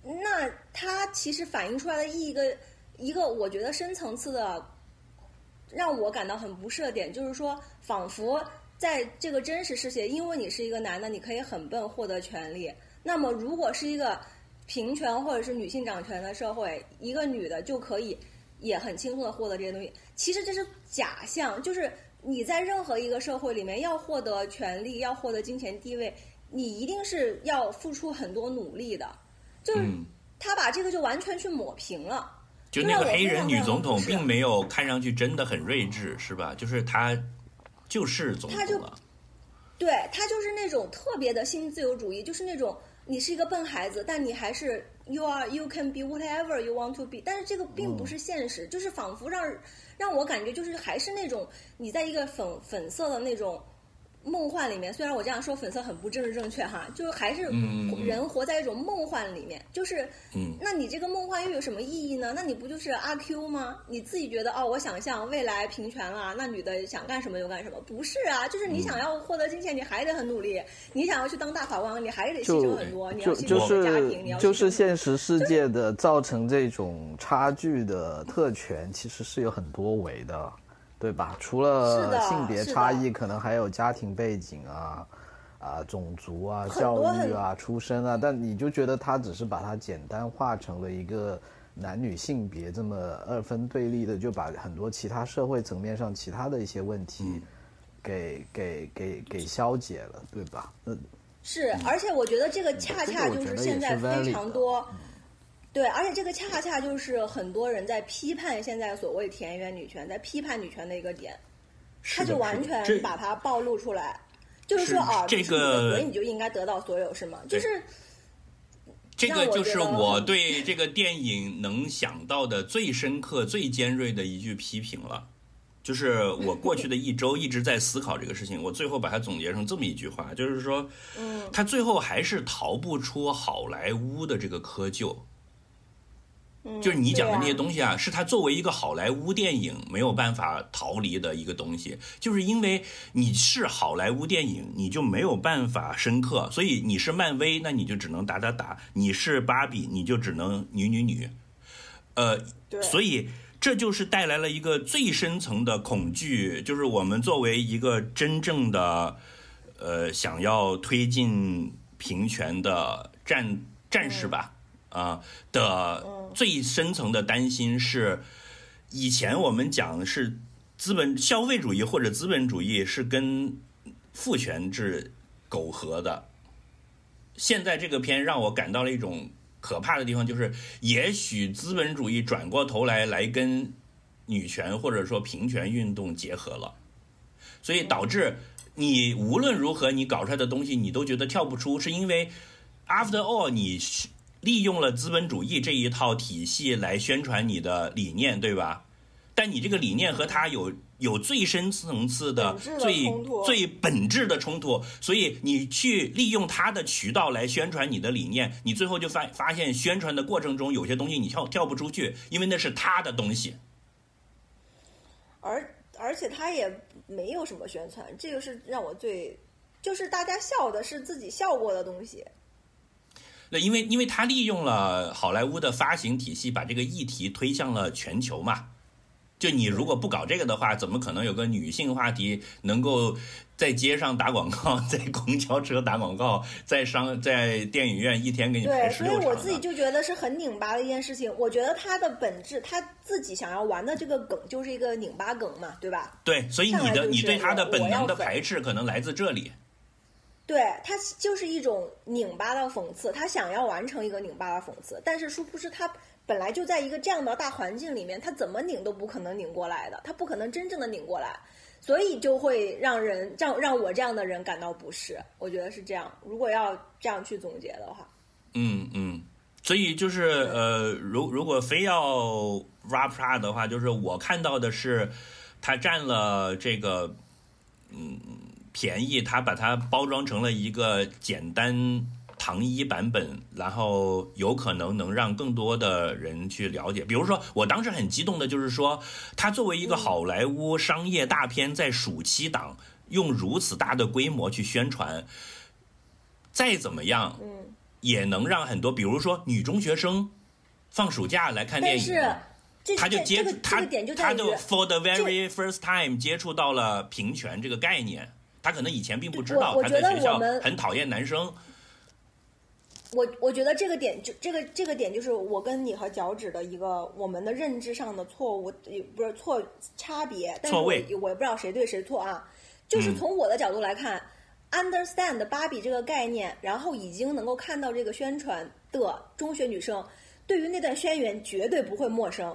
那他其实反映出来的一个一个，我觉得深层次的，让我感到很不适的点，就是说，仿佛在这个真实世界，因为你是一个男的，你可以很笨获得权利。那么，如果是一个平权或者是女性掌权的社会，一个女的就可以也很轻松的获得这些东西。其实这是假象，就是你在任何一个社会里面要获得权利，要获得金钱地位，你一定是要付出很多努力的。就是嗯，他把这个就完全去抹平了。就那个黑人女总统并没有看上去真的很睿智，是吧？就是她就是总她就统了。对他就是那种特别的新自由主义，就是那种你是一个笨孩子，但你还是 you are you can be whatever you want to be，但是这个并不是现实，就是仿佛让让我感觉就是还是那种你在一个粉粉色的那种梦幻里面，虽然我这样说粉色很不政治正确哈，就是还是人活在一种梦幻里面，就是嗯那你这个梦幻又有什么意义呢？那你不就是阿 Q 吗？你自己觉得哦，我想象未来平权了，那女的想干什么就干什么，不是啊？就是你想要获得金钱，你还得很努力；你想要去当大法官，你还得牺牲很多，你要牺牲家是庭，你要就是现实世界的造成这种差距的特权，其实是有很多维的，对吧？除了性别差异，可能还有家庭背景啊。啊，种族啊，教育啊，出身啊，但你就觉得他只是把它简单化成了一个男女性别这么二分对立的，就把很多其他社会层面上其他的一些问题给、给给给消解了，对吧？那是，而且我觉得这个恰恰就我觉得现在非常的多，对，而且这个恰恰就是很多人在批判现在所谓田园女权，在批判女权的一个点，他就完全把它暴露出来，就是是说啊，这个所以你就应该得到所有，是吗？就是这个就是我 对这个电影能想到的最深刻、最尖锐的一句批评了。就是我过去的一周一直在思考这个事情，我最后把它总结成这么一句话，就是说，嗯，他最后还是逃不出好莱坞的这个窠臼。嗯就是你讲的那些东西啊，是他作为一个好莱坞电影没有办法逃离的一个东西，就是因为你是好莱坞电影，你就没有办法深刻，所以你是漫威，那你就只能打打打；你是芭比，你就只能女女女。呃，所以这就是带来了一个最深层的恐惧，就是我们作为一个真正的呃想要推进平权的战战士吧，啊、的最深层的担心是，以前我们讲是资本消费主义或者资本主义是跟父权制苟合的，现在这个片让我感到了一种可怕的地方，就是也许资本主义转过头来来跟女权或者说平权运动结合了，所以导致你无论如何你搞出来的东西你都觉得跳不出，是因为 after all 你利用了资本主义这一套体系来宣传你的理念，对吧？但你这个理念和他有有最深层次的、最最本质的冲突，所以你去利用他的渠道来宣传你的理念，你最后就发发现宣传的过程中有些东西你跳跳不出去，因为那是他的东西。而而且他也没有什么宣传，这个是让我最，就是大家笑的是自己笑过的东西。那因为因为他利用了好莱坞的发行体系，把这个议题推向了全球嘛。就你如果不搞这个的话，怎么可能有个女性话题能够在街上打广告，在公交车打广告，在商在电影院一天给你所以十六场呢？我自己就觉得是很拧巴的一件事情。我觉得他的本质，他自己想要玩的这个梗就是一个拧巴梗嘛，对吧？对，所以你的你对他的本能的排斥可能来自这里。对他就是一种拧巴的讽刺，他想要完成一个拧巴的讽刺，但是殊不知他本来就在一个这样的大环境里面，他怎么拧都不可能拧过来的，他不可能真正的拧过来，所以就会让人让让我这样的人感到不适。我觉得是这样，如果要这样去总结的话，嗯嗯，所以就是呃，如如果非要 rap 的话，就是我看到的是，他占了这个嗯便宜，他把它包装成了一个简单糖衣版本，然后有可能能让更多的人去了解。比如说，我当时很激动的就是说，它作为一个好莱坞商业大片，在暑期档用如此大的规模去宣传，再怎么样。嗯，也能让很多，比如说女中学生放暑假来看电影，是这他就接这个他他就 for the very first time 接触到了平权这个概念，他可能以前并不知道，我我觉得他在学校我们很讨厌男生，我我觉得这个点就这个这个点就是我跟你和脚趾的一个我们的认知上的错误，也不是错差别，但是我错位我也不知道谁对谁错啊。就是嗯从我的角度来看、u n d e r s t a n d 芭比这个概念，然后已经能够看到这个宣传的中学女生，对于那段宣言绝对不会陌生。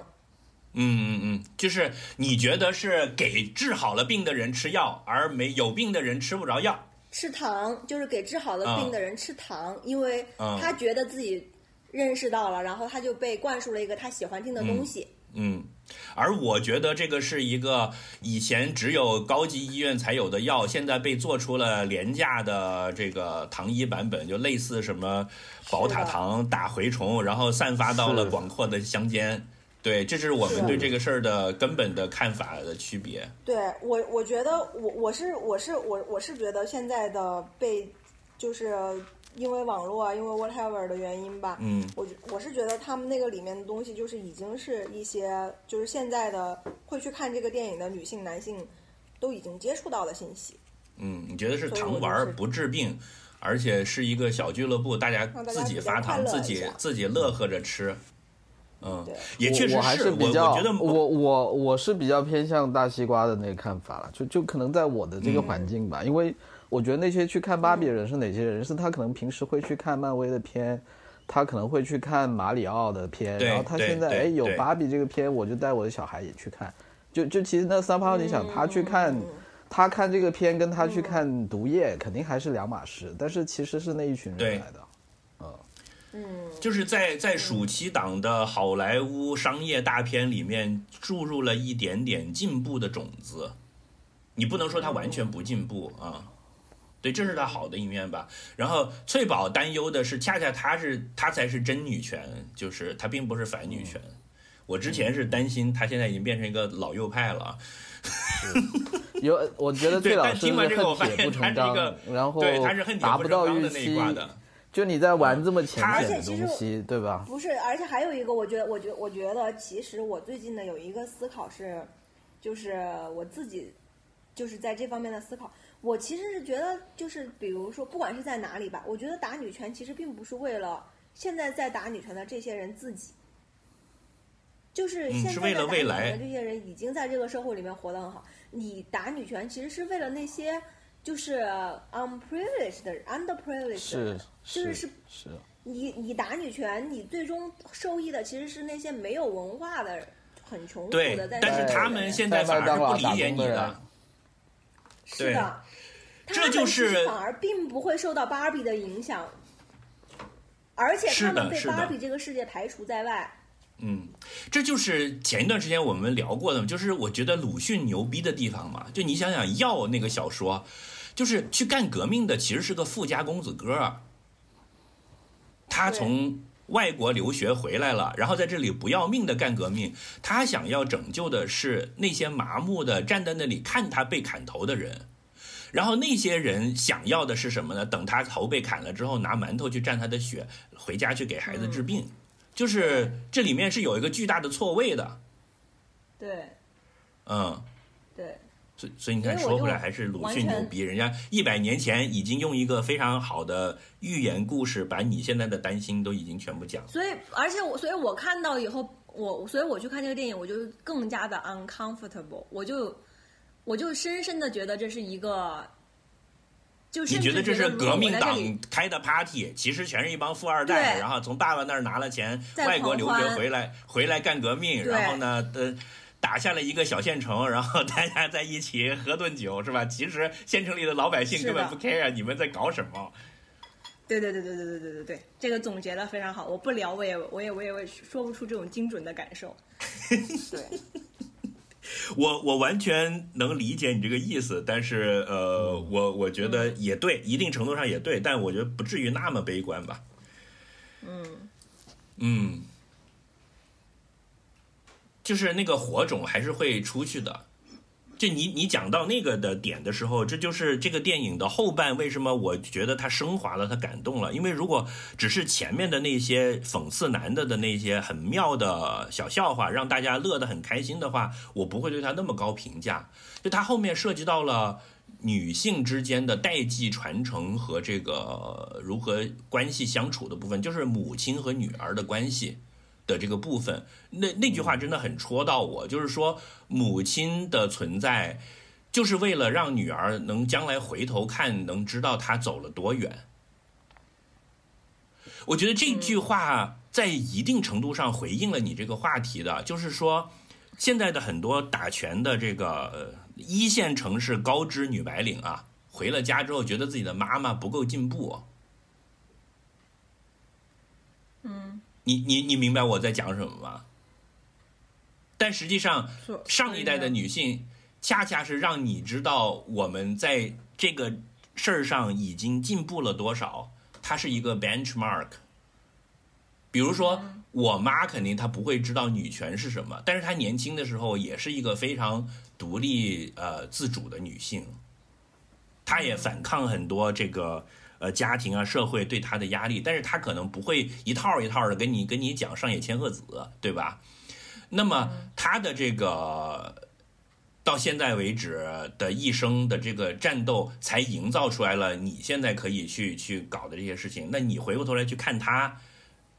嗯嗯嗯，就是你觉得是给治好了病的人吃药，而没有病的人吃不着药。吃糖就是给治好了病的人吃糖，因为嗯他觉得自己认识到了，然后他就被灌输了一个他喜欢听的东西。嗯，而我觉得这个是一个以前只有高级医院才有的药，现在被做出了廉价的这个糖衣版本，就类似什么宝塔糖打蛔虫，然后散发到了广阔的乡间。对，这是我们对这个事儿的根本的看法的区别。对我，我觉得我我是我是我我是觉得现在的被就是因为网络啊，因为 whatever 的原因吧，嗯，我觉我是觉得他们那个里面的东西就是已经是一些就是现在的会去看这个电影的女性男性都已经接触到的信息。嗯，你觉得是糖丸儿不治病，而且是一个小俱乐部，大家自己发糖，自己自己乐呵着吃。嗯对，也确实我我还是比较，我我觉得我我我是比较偏向大西瓜的那个看法了，就就可能在我的这个环境吧，因为我觉得那些去看芭比的人是哪些人？是他可能平时会去看漫威的片，他可能会去看马里奥的片，然后他现在哎有芭比这个片，我就带我的小孩也去看，就就其实那三胖，你想他去看。他看这个片跟他去看毒液肯定还是两码事，但是其实是那一群人来的。嗯，就是在在暑期档的好莱坞商业大片里面注入了一点点进步的种子，你不能说它完全不进步啊。对，这是它好的一面吧。然后翠宝担忧的是，恰恰她是她才是真女权，就是她并不是反女权。我之前是担心她现在已经变成一个老右派了，有，我觉得 对最老师是但听完这个我发恨铁不现她是一成钢个，然后对，她是恨铁不达不到预成钢的那一挂期。的。就你在玩这么浅显的东西，对吧？不是，而且还有一个，我觉得，我觉得，我觉得，其实我最近的有一个思考是，就是我自己，就是在这方面的思考。我其实是觉得，就是比如说，不管是在哪里吧，我觉得打女权其实并不是为了现在在打女权的这些人自己，就是现在在打为了未来女权的这些人已经在这个社会里面活得很好。你打女权其实是为了那些就是 unprivileged 的 underprivileged 是就是是是，你你打女权，你最终受益的其实是那些没有文化的、很穷苦对的，，但是是他们现在反而是不理解你的。是的，这他们就是其实反而并不会受到芭比的影响，而且他们被芭比这个世界排除在外。嗯，这就是前一段时间我们聊过的，就是我觉得鲁迅牛逼的地方嘛。就你想想，《药》那个小说，就是去干革命的，其实是个富家公子哥儿。他从外国留学回来了，然后在这里不要命的干革命。他想要拯救的是那些麻木的站在那里看他被砍头的人。然后那些人想要的是什么呢？等他头被砍了之后，拿馒头去蘸他的血，回家去给孩子治病。就是这里面是有一个巨大的错位的，对嗯，对，所以所以你看，说回来还是鲁迅牛逼，人家一百年前已经用一个非常好的寓言故事，把你现在的担心都已经全部讲了。所以而且我，所以我看到以后，我所以我去看这个电影，我就更加的 uncomfortable，我就我就深深的觉得这是一个，就你觉得这是革命党开的 party，其实全是一帮富二代，对然后从爸爸那儿拿了钱，外国留学回来，回来干革命，然后呢，呃，打下了一个小县城，然后大家在一起喝顿酒，是吧？其实县城里的老百姓根本不 care 你们在搞什么。对对对对对对对对对，这个总结的非常好。我不聊，我也我也我也我也说不出这种精准的感受。对，我我完全能理解你这个意思，但是呃，我我觉得也对，一定程度上也对，但我觉得不至于那么悲观吧。嗯，嗯，就是那个火种还是会出去的，就你你讲到那个的点的时候，这就是这个电影的后半为什么我觉得它升华了，它感动了。因为如果只是前面的那些讽刺男的的那些很妙的小笑话，让大家乐得很开心的话，我不会对它那么高评价。就它后面涉及到了女性之间的代际传承和这个如何关系相处的部分，就是母亲和女儿的关系。的这个部分，那那句话真的很戳到我，就是说母亲的存在，就是为了让女儿能将来回头看，能知道她走了多远。我觉得这句话在一定程度上回应了你这个话题的，就是说现在的很多打拳的这个一线城市高知女白领啊，回了家之后觉得自己的妈妈不够进步。嗯。你你你明白我在讲什么吗？但实际上，上一代的女性恰恰是让你知道我们在这个事儿上已经进步了多少。它是一个 benchmark。比如说，我妈肯定她不会知道女权是什么，但是她年轻的时候也是一个非常独立呃自主的女性，她也反抗很多这个。呃，家庭啊，社会对他的压力，但是他可能不会一套一套的跟你跟你讲上野千鹤子，对吧？那么他的这个到现在为止的一生的这个战斗，才营造出来了你现在可以去去搞的这些事情。那你回过头来去看他，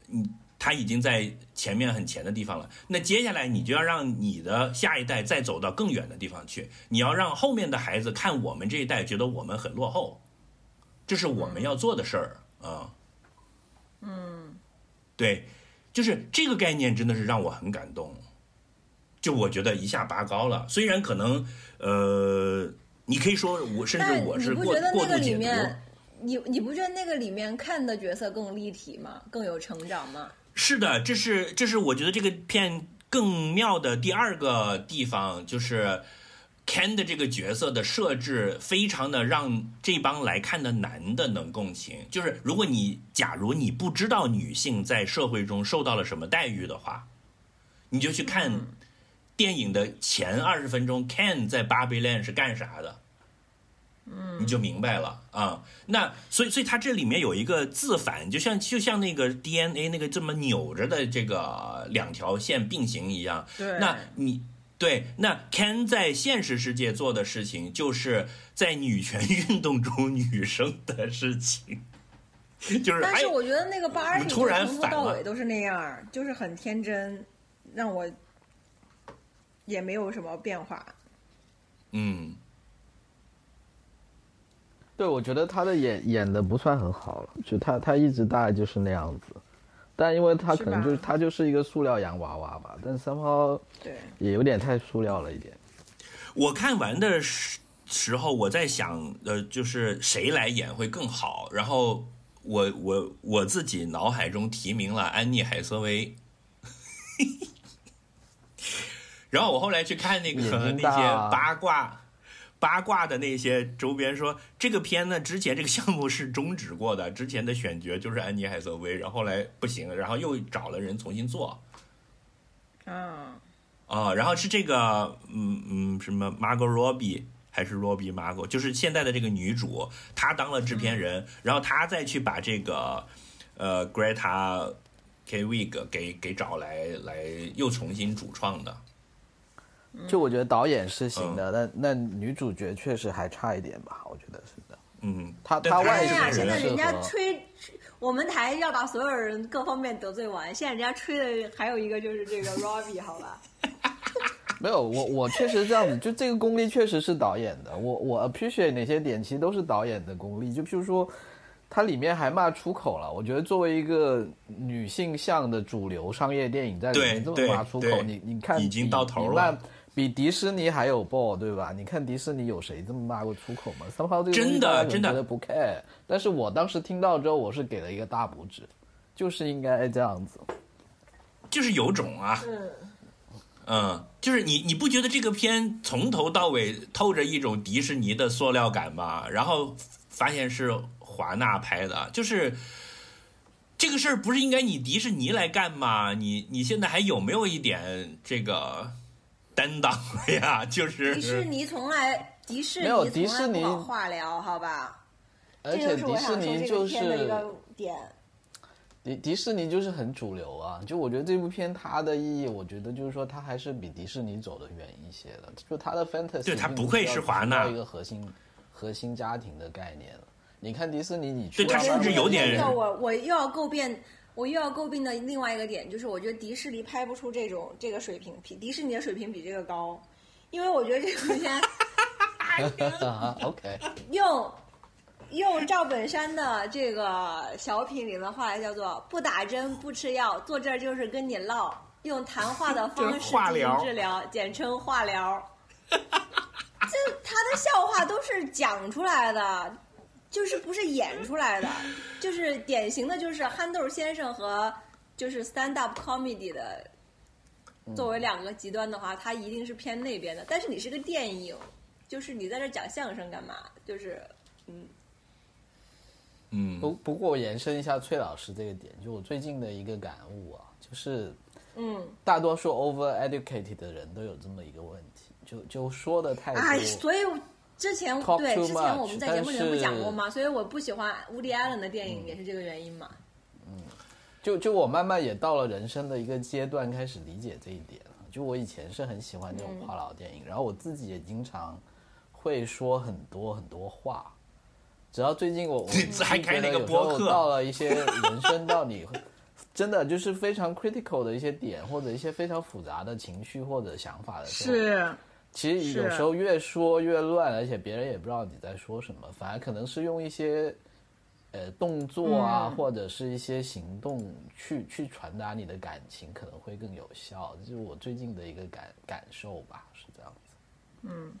嗯，他已经在前面很前的地方了。那接下来你就要让你的下一代再走到更远的地方去，你要让后面的孩子看我们这一代，觉得我们很落后。这是我们要做的事儿啊，嗯，对，就是这个概念真的是让我很感动，就我觉得一下拔高了。虽然可能呃，你可以说我甚至我是过过度解读，你你不觉得那个里面看的角色更立体吗？更有成长吗？是的，这是这是我觉得这个片更妙的第二个地方，就是。Ken 的这个角色的设置非常的让这帮来看的男的能共情，就是如果你假如你不知道女性在社会中受到了什么待遇的话，你就去看电影的前二十分钟，Ken 在 Barbie Land 是干啥的，嗯，你就明白了啊。那所以所以他这里面有一个自反，就像就像那个 DNA 那个这么扭着的这个两条线并行一样，对，那你。对，那 Ken 在现实世界做的事情，就是在女权运动中女生的事情，就是。但是我觉得那个芭比从头到尾都是那样，就是很天真，让我也没有什么变化。嗯，对，我觉得他的演演的不算很好了，就他他一直大概就是那样子。但因为他可能就是他就是一个塑料洋娃娃吧，但三号对也有点太塑料了一点。我看完的时时候，我在想，呃，就是谁来演会更好？然后我我我自己脑海中提名了安妮海瑟薇，然后我后来去看那个那些八卦。八卦的那些周边说，这个片呢，之前这个项目是终止过的，之前的选角就是安妮海瑟薇，然后来不行，然后又找了人重新做。啊啊，然后是这个，嗯嗯，什么 Margot Robbie 还是 Robbie Margot，就是现在的这个女主，她当了制片人，然后她再去把这个呃 Greta K Wig 给给找来，来又重新主创的。就我觉得导演是行的，但那女主角确实还差一点吧，我觉得是的。嗯，她她外形现在人家吹，我们台要把所有人各方面得罪完，现在人家吹的还有一个就是这个 Robbie，好吧？没有，我我确实这样子，就这个功力确实是导演的。我我 appreciate 哪些点，其实都是导演的功力。就譬如说，它里面还骂出口了，我觉得作为一个女性向的主流商业电影，在里面这么骂出口，你你看已经到头了。比迪士尼还有爆，对吧？你看迪士尼有谁这么骂过出口吗？三炮这个真的真的不 care，但是我当时听到之后，我是给了一个大拇指，就是应该这样子，就是有种啊，嗯，嗯，就是你你不觉得这个片从头到尾透着一种迪士尼的塑料感吗？然后发现是华纳拍的，就是这个事儿不是应该你迪士尼来干吗？你你现在还有没有一点这个？担当了呀，就是迪士尼从来迪士没有尼迪士尼化疗，好吧？而且迪士尼就是一个点。迪迪士尼就是很主流啊，就我觉得这部片它的意义，我觉得就是说它还是比迪士尼走得远一些的，就它的 fantasy 对它不愧是华纳一个核心核心家庭的概念了。你看迪士尼，你对它甚至有点我我又要诟病，我又要诟病的另外一个点就是，我觉得迪士尼拍不出这种这个水平，比迪士尼的水平比这个高，因为我觉得这部片 啊 OK，用用赵本山的这个小品里的话来叫做“不打针不吃药，坐这儿就是跟你唠”，用谈话的方式进化疗行治疗，简称化疗。这他的笑话都是讲出来的，就是不是演出来的，就是典型的就是憨豆先生和就是 stand up comedy 的。作为两个极端的话，他一定是偏那边的。但是你是个电影，就是你在这讲相声干嘛？就是嗯，嗯，不不过我延伸一下崔老师这个点，就我最近的一个感悟啊，就是嗯，大多数 over educated 的人都有这么一个问题，就就说的太多。哎，所以我之前对之前我们在节目里面不讲过但吗？所以我不喜欢 Woody Allen 的电影也是这个原因嘛。嗯就就我慢慢也到了人生的一个阶段，开始理解这一点了。就我以前是很喜欢这种嗯话痨电影，然后我自己也经常会说很多很多话。只要最近我我 这还开那个有时候播客到了一些人生到你 真的就是非常 critical 的一些点，或者一些非常复杂的情绪或者想法的时候，其实有时候越说越乱，而且别人也不知道你在说什么，反而可能是用一些呃动作啊，嗯或者是一些行动去去传达你的感情，可能会更有效。这是我最近的一个感感受吧，是这样子。嗯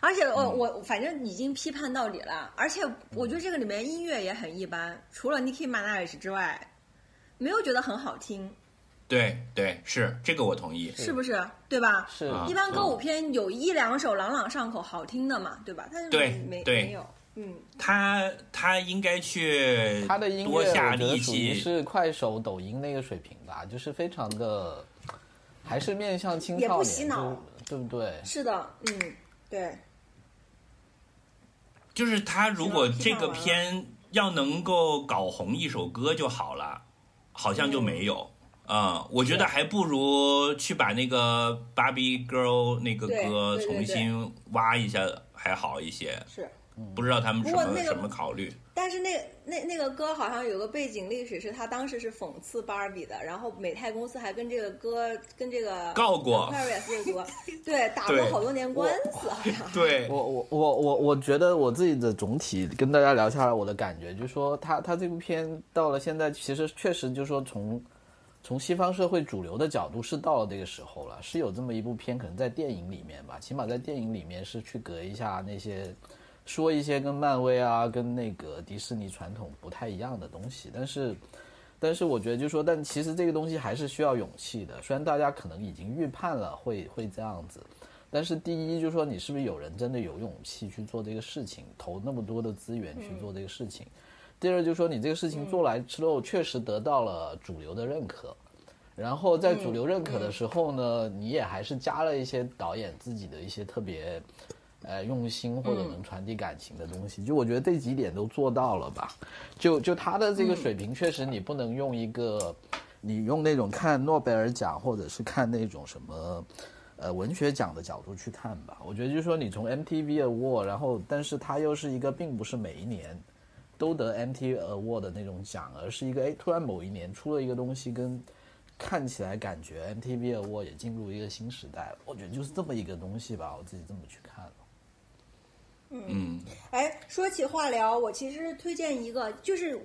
而且我、嗯我反正已经批判到底了，而且我觉得这个里面音乐也很一般，除了 Nicki Minaj 之外，没有觉得很好听，对对是这个我同意。是不是？对吧？一般歌舞片有一两首朗朗上口、好听的嘛，对吧？但是对没没有，嗯，他他应该去他的音乐多下我觉得力属于，是快手、抖音那个水平吧，就是非常的，还是面向青少年也不洗脑对不对？是的，嗯，对，就是他如果这个片要能够搞红一首歌就好了，好像就没有。啊、我觉得还不如去把那个《Barbie Girl》那个歌重新挖一下还好一些。是。不知道他们什么、那个什么考虑。但是那那那个歌好像有个背景历史，是他当时是讽刺芭比的，然后美泰公司还跟这个歌跟这个告过 Aquarius 这个歌，对，打过好多年官司，好像。对，我我我我我觉得我自己的总体跟大家聊下来，我的感觉就是说他，他这部片到了现在，其实确实就是说从从西方社会主流的角度是到了这个时候了，是有这么一部片，可能在电影里面吧，起码在电影里面是去隔一下那些说一些跟漫威啊、跟那个迪士尼传统不太一样的东西，但是。但是我觉得，就是说，但其实这个东西还是需要勇气的。虽然大家可能已经预判了会会这样子，但是第一就是说，你是不是有人真的有勇气去做这个事情，投那么多的资源去做这个事情？第二就是说，你这个事情做来之后，确实得到了主流的认可。然后在主流认可的时候呢，你也还是加了一些导演自己的一些特别，呃，用心或者能传递感情的东西。就我觉得这几点都做到了吧。就就他的这个水平，确实你不能用一个，你用那种看诺贝尔奖或者是看那种什么。呃，文学奖的角度去看吧，我觉得就是说，你从 MTV Award，然后，但是他又是一个，并不是每一年都得 MTV Award 的那种奖，而是一个，哎，突然某一年出了一个东西，跟看起来感觉 MTV Award 也进入一个新时代了。我觉得就是这么一个东西吧，我自己这么去看了。嗯，哎，说起化疗，我其实推荐一个，就是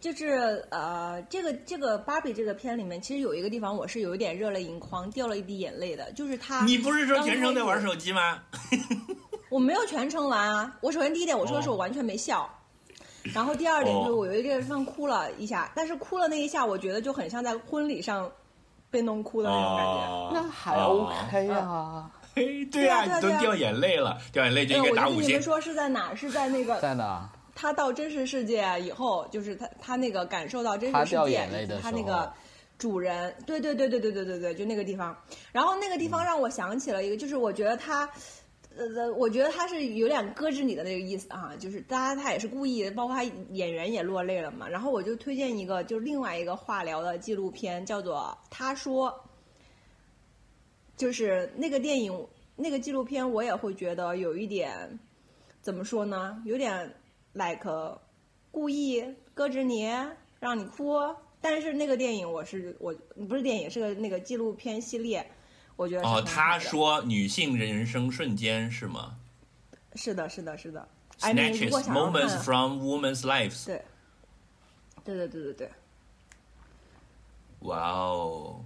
就是呃，这个这个芭比这个片里面，其实有一个地方我是有一点热泪盈眶，掉了一滴眼泪的，就是他。你不是说全程在玩手机吗？我没有全程玩啊。我首先第一点，我说的是哦我完全没笑。然后第二点就是哦我有一个地方哭了一下，但是哭了那一下，我觉得就很像在婚礼上被弄哭的那种感觉。哦那还 OK 啊，嘿，对啊都掉眼泪了，掉眼泪就应该嗯，我打五星就跟你们。说是在哪？是在那个在哪？他到真实世界以后，就是他他那个感受到真实世界，他那个主人，对对对对对对对对，就那个地方。然后那个地方让我想起了一个，就是我觉得他，呃，我觉得他是有点搁置你的那个意思啊，就是大家他也是故意，包括他演员也落泪了嘛。然后我就推荐一个，就是另外一个化疗的纪录片，叫做《他说》，就是那个电影那个纪录片，我也会觉得有一点怎么说呢，有点 like 故意搁置你，让你哭。但是那个电影我是我不是电影，是个那个纪录片系列，我觉得哦，他说女性人生瞬间是吗是的，是的，是的。？Snatches 果想要 moments，from women's lives。对，对对对对对，哇哦！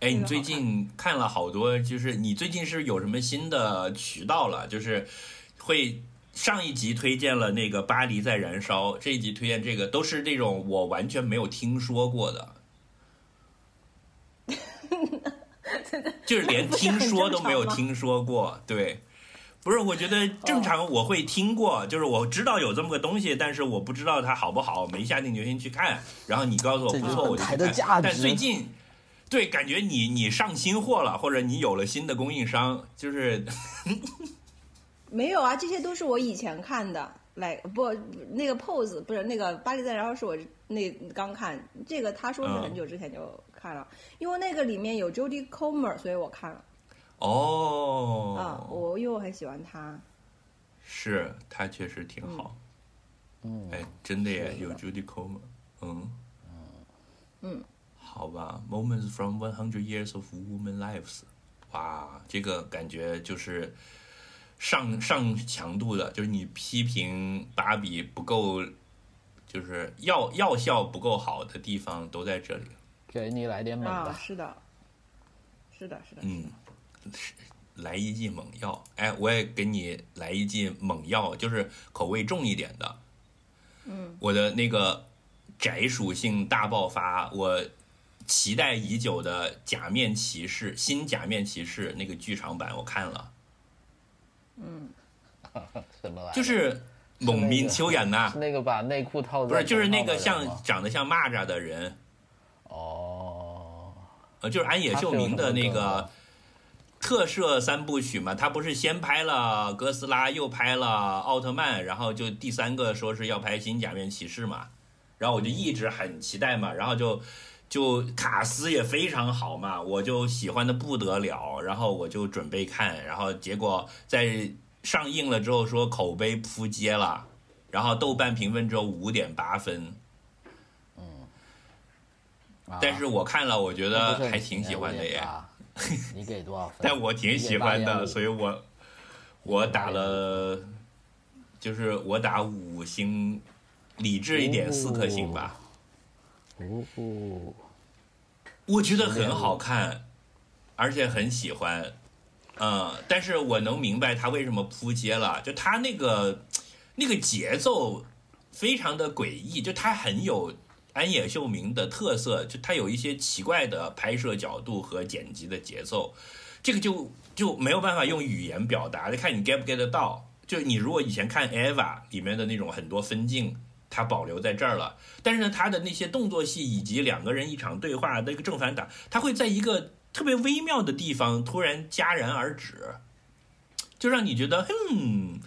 哎，你最近看了好多，就是你最近是有什么新的渠道了？就是会上一集推荐了那个《巴黎在燃烧》，这一集推荐这个，都是那种我完全没有听说过的，就是连听说都没有听说过。对，不是，我觉得正常我会听过，就是我知道有这么个东西，但是我不知道它好不好，没下定决心去看。然后你告诉我不错，我就看。但最近。对，感觉你你上新货了，或者你有了新的供应商，就是 没有啊，这些都是我以前看的。来，不，那个 pose 不是那个巴黎在然后，是我那刚看这个，他说是很久之前就看了，因为那个里面有 Jodie Comer，所以我看了。哦，啊，我因为我很喜欢他。是他确实挺好，嗯，哎，真的耶，的。有 Judy Comer，嗯。嗯，好吧，Moments from One Hundred Years of Women Lives，哇，这个感觉就是上上强度的，就是你批评芭比不够，就是药药效不够好的地方都在这里。给你来点猛啊，的，是的，是的，是的，嗯，是来一剂猛药。哎，我也给你来一剂猛药，就是口味重一点的。嗯，我的那个宅属性大爆发，我期待已久的《假面骑士》新《假面骑士》那个剧场版我看了，嗯。什么玩意儿？就是蒙面秋演呐。是，那个把内裤套的不是就是那个像长得像蚂蚱的人，哦，呃，就是安野秀明的那个特摄三部曲嘛，他不是先拍了哥斯拉，又拍了奥特曼，然后就第三个说是要拍新假面骑士嘛，然后我就一直很期待嘛，然后就就卡斯也非常好嘛，我就喜欢的不得了，然后我就准备看，然后结果在上映了之后说口碑扑街了，然后豆瓣评分只有五点八分，啊但是我看了，我觉得还挺喜欢的耶。你给多少分？但我挺喜欢的，所以我我打了，就是我打五星，理智一点四颗星吧。哦哦，我觉得很好看，而且很喜欢，嗯，但是我能明白他为什么扑街了，就他那个那个节奏非常的诡异，就他很有安野秀明的特色，就他有一些奇怪的拍摄角度和剪辑的节奏，这个就就没有办法用语言表达，就看你 get 不 get 到。就你如果以前看 Eva 里面的那种很多分镜，它保留在这儿了，但是呢，他的那些动作戏以及两个人一场对话的一个正反打，他会在一个特别微妙的地方突然戛然而止，就让你觉得，嗯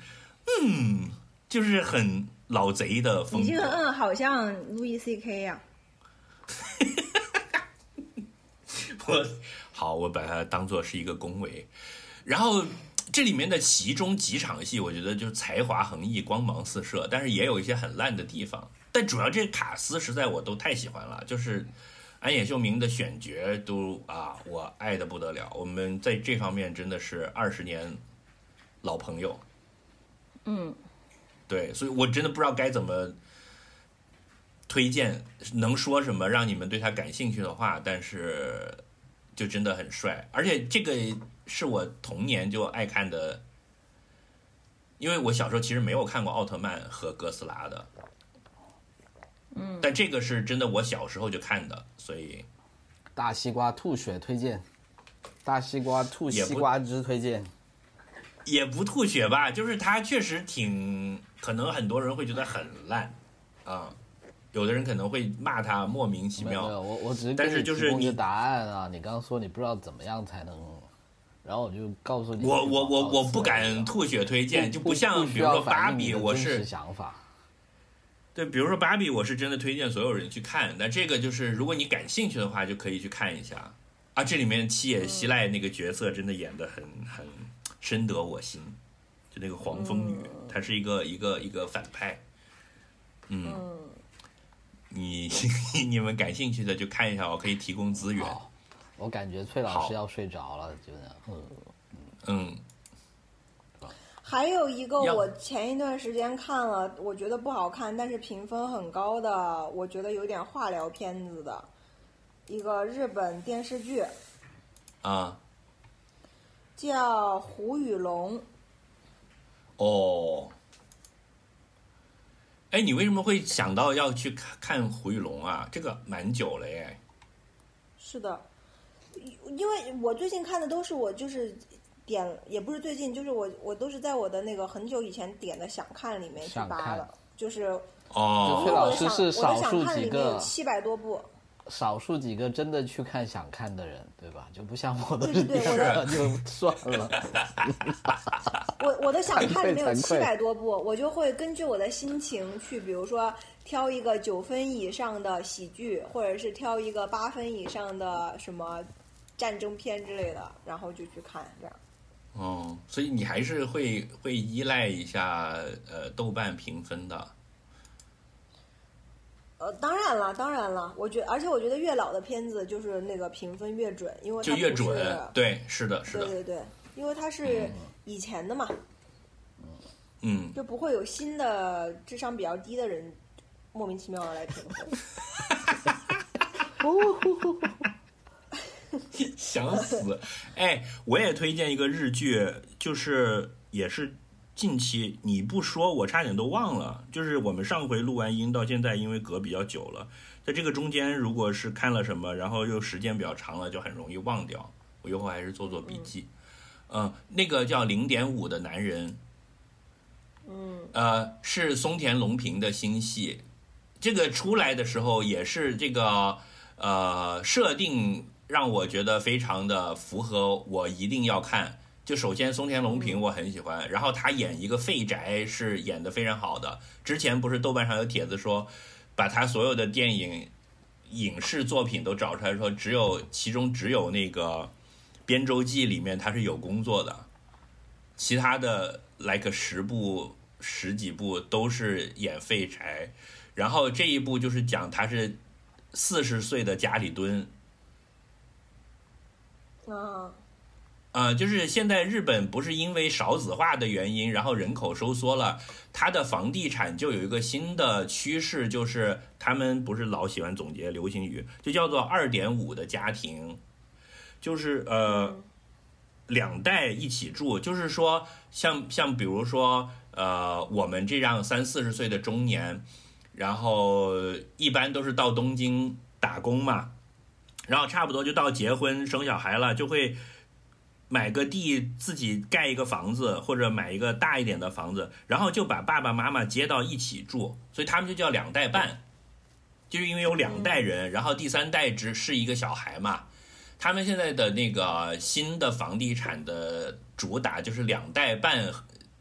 嗯，就是很老贼的风格。你这个嗯，好像路易 C K 呀、我好，我把它当做是一个恭维。然后这里面的其中几场戏，我觉得就是才华横溢、光芒四射，但是也有一些很烂的地方。但主要这个卡斯实在我都太喜欢了，就是安野秀明的选角都啊，我爱的不得了。我们在这方面真的是二十年老朋友。嗯，对，所以我真的不知道该怎么推荐，能说什么让你们对他感兴趣的话，但是就真的很帅，而且这个是我童年就爱看的，因为我小时候其实没有看过奥特曼和哥斯拉的，嗯，但这个是真的我小时候就看的，所以大西瓜吐血推荐，大西瓜吐西瓜汁推荐。也不吐血吧，就是它确实挺，可能很多人会觉得很烂啊，有的人可能会骂他莫名其妙。我我只是但是就是你答案啊。你刚刚说你不知道怎么样才能，然后我就告诉你我。我我我不敢吐血推荐，就不像比如说芭比，我是想法。对，比如说芭比，我是真的推荐所有人去看。那这个就是如果你感兴趣的话，就可以去看一下啊。这里面七野希赖那个角色真的演的很很深得我心，就那个黄蜂女，她是一个一个一个反派。嗯，你 你们感兴趣的就看一下，我可以提供资源。我感觉崔老师要睡着了，就这样。嗯，嗯，还有一个我前一段时间看了，我觉得不好看，但是评分很高的，我觉得有点化疗片子的一个日本电视剧，啊，叫《胡雨龙》。哦。哎，你为什么会想到要去看看胡雨龙啊？这个蛮久了耶。是的，因为我最近看的都是我就是点，也不是最近，就是我我都是在我的那个很久以前点的想看里面去扒的，就是哦，崔老师我的想是少数我的想看几个里面有七百多部，少数几个真的去看想看的人，对吧？就不像我的对是对对我的 就算了。我我的想看里面有七百多部，我就会根据我的心情去，比如说挑一个九分以上的喜剧，或者是挑一个八分以上的什么战争片之类的，然后就去看这样。哦，所以你还是会会依赖一下呃豆瓣评分的。呃，当然了，当然了，我觉而且我觉得越老的片子就是那个评分越准，因为就越准，对，是的，是的，对对对，因为它是以前的嘛，嗯，就不会有新的智商比较低的人莫名其妙的来评分。想死。哎，我也推荐一个日剧，就是也是近期你不说，我差点都忘了。就是我们上回录完音到现在，因为隔比较久了，在这个中间，如果是看了什么，然后又时间比较长了，就很容易忘掉。我以后还是做做笔记。嗯、那个叫零点五的男人，嗯，呃，是松田龙平的新戏。这个出来的时候也是这个呃设定让我觉得非常的符合我一定要看。就首先松田龙平我很喜欢，然后他演一个废宅是演的非常好的。之前不是豆瓣上有帖子说，把他所有的电影影视作品都找出来说，只有其中只有那个《编舟记》里面他是有工作的，其他的 like 十部十几部都是演废柴。然后这一部就是讲他是四十岁的家里蹲，啊，呃，就是现在日本不是因为少子化的原因，然后人口收缩了，它的房地产就有一个新的趋势，就是他们不是老喜欢总结流行语，就叫做二点五的家庭，就是呃两代一起住，就是说像像比如说呃我们这样三四十岁的中年，然后一般都是到东京打工嘛，然后差不多就到结婚生小孩了，就会买个地自己盖一个房子，或者买一个大一点的房子，然后就把爸爸妈妈接到一起住，所以他们就叫两代半，就是因为有两代人，然后第三代只是一个小孩嘛。他们现在的那个新的房地产的主打就是两代半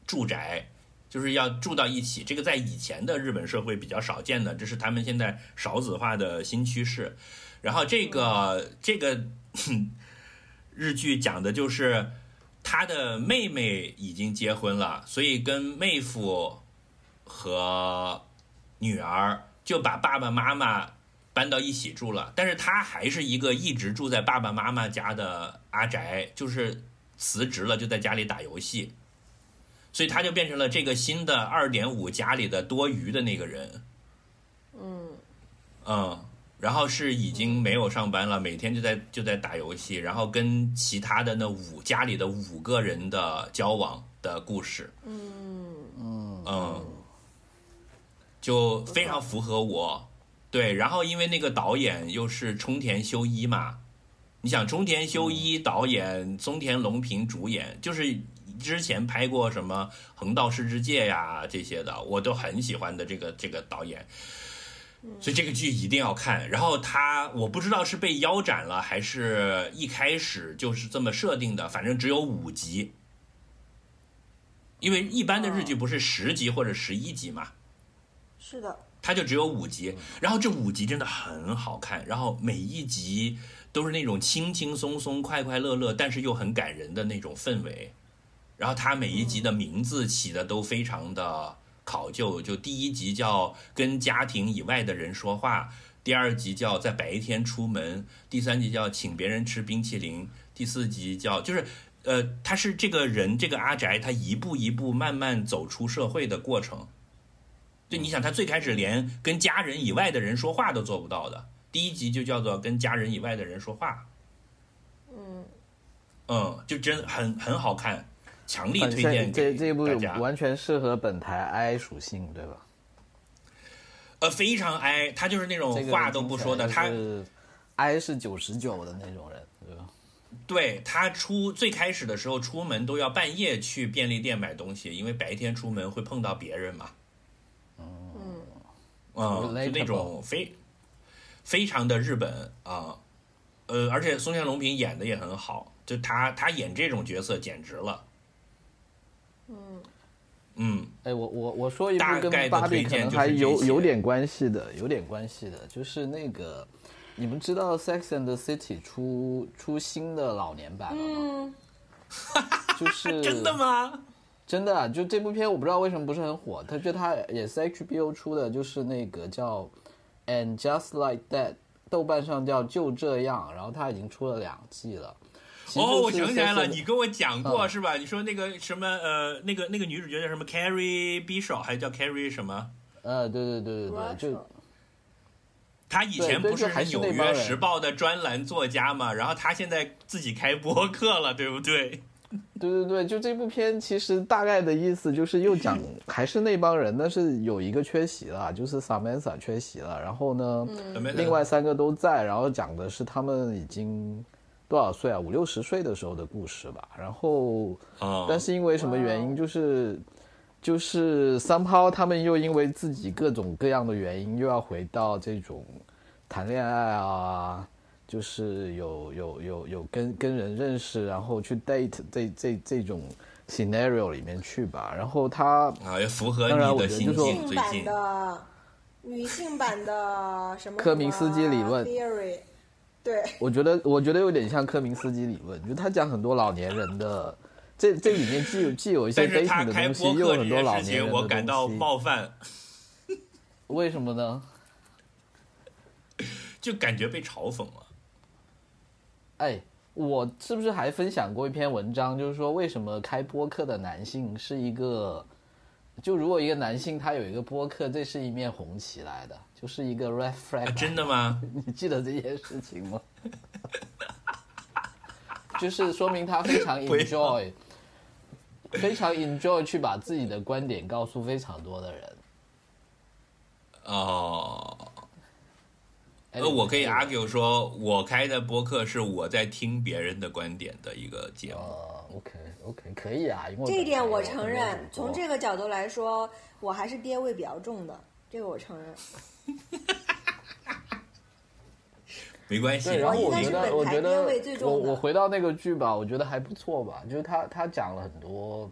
住宅，就是要住到一起。这个在以前的日本社会比较少见的，这是他们现在少子化的新趋势。然后这个这个日剧讲的就是他的妹妹已经结婚了，所以跟妹夫和女儿就把爸爸妈妈搬到一起住了。但是他还是一个一直住在爸爸妈妈家的阿宅，就是辞职了就在家里打游戏，所以他就变成了这个新的二点五家里的多余的那个人。嗯，嗯，然后是已经没有上班了，每天就在就在打游戏，然后跟其他的那五家里的五个人的交往的故事，嗯，嗯，就非常符合我。对，然后因为那个导演又是冲田修一嘛，你想冲田修一导演，松田龙平主演，就是之前拍过什么《横道世之介》呀这些的，我都很喜欢的这个这个导演。所以这个剧一定要看。然后他我不知道是被腰斩了，还是一开始就是这么设定的，反正只有五集。因为一般的日剧不是十集或者十一集嘛，是的，它就只有五集，然后这五集真的很好看，然后每一集都是那种轻轻松松、快快乐乐，但是又很感人的那种氛围。然后它每一集的名字起的都非常的考究，就第一集叫跟家庭以外的人说话，第二集叫在白天出门，第三集叫请别人吃冰淇淋，第四集叫就是。呃，他是这个人，这个阿宅，他一步一步慢慢走出社会的过程。就你想，他最开始连跟家人以外的人说话都做不到的，第一集就叫做跟家人以外的人说话。嗯，嗯，就真很很好看，强力推荐这这部。完全适合本台 I 属性，对吧？呃，非常 I，，他就是那种话都不说的，他是 I 是九十九的那种人，对吧？对他出最开始的时候出门都要半夜去便利店买东西，因为白天出门会碰到别人嘛。嗯，嗯，就那种非非常的日本啊，呃，而且松下龙平演的也很好，就他他演这种角色简直了。嗯，嗯，哎，我我我说一部跟大概的芭比可能还有有点关系的，有点关系的，就是那个，你们知道《Sex and the City 出》出新的老年版了吗？嗯，就是 真的？吗？真的啊，就这部片我不知道为什么不是很火，他觉得它也是 HBO 出的，就是那个叫《And Just Like That》，豆瓣上叫就这样，然后它已经出了两季了。哦，我想起来了，你跟我讲过、嗯是吧？你说那个什么呃，那个那个女主角叫什么 Carrie Bishop，还叫 Carrie 什么？呃，对对对对对，就她以前不是纽约时报的专栏作家嘛？然后她现在自己开播客了，对不对？对对对，就这部片其实大概的意思就是又讲 还是那帮人，但是有一个缺席了，就是 Samantha 缺席了，然后呢，另外三个都在，然后讲的是他们已经多少岁啊，五六十岁的时候的故事吧。然后，啊、但是因为什么原因，就是就是三抛他们又因为自己各种各样的原因，又要回到这种谈恋爱啊，就是有有有有跟跟人认识，然后去 date 这这这种 scenario 里面去吧。然后他啊，也符合当然我你的心觉得就说境。最性版近的女性版的什么科明斯基理论。theory，对，我觉得，我觉得有点像科明斯基理论，就他讲很多老年人的，这这里面既有既有一些但是他 dating 的开东西，播客这又有很多老年人的我感到。冒犯，为什么呢？就感觉被嘲讽了。哎，我是不是还分享过一篇文章，就是说为什么开播客的男性是一个，就如果一个男性他有一个播客，这是一面红旗来的，就是一个 red flag、啊，真的吗？你记得这件事情吗？就是说明他非常 enjoy，非常 enjoy 去把自己的观点告诉非常多的人。哦，哎呃，我可以 argue 说，我开的播客是我在听别人的观点的一个节目。呃，OK OK，可以啊，因为这一点我承认。从这个角度来说，我还是爹味比较重的，这个我承认。没关系，对，然后我觉得，我觉得我我回到那个剧吧，我觉得还不错吧。就是他他讲了很多，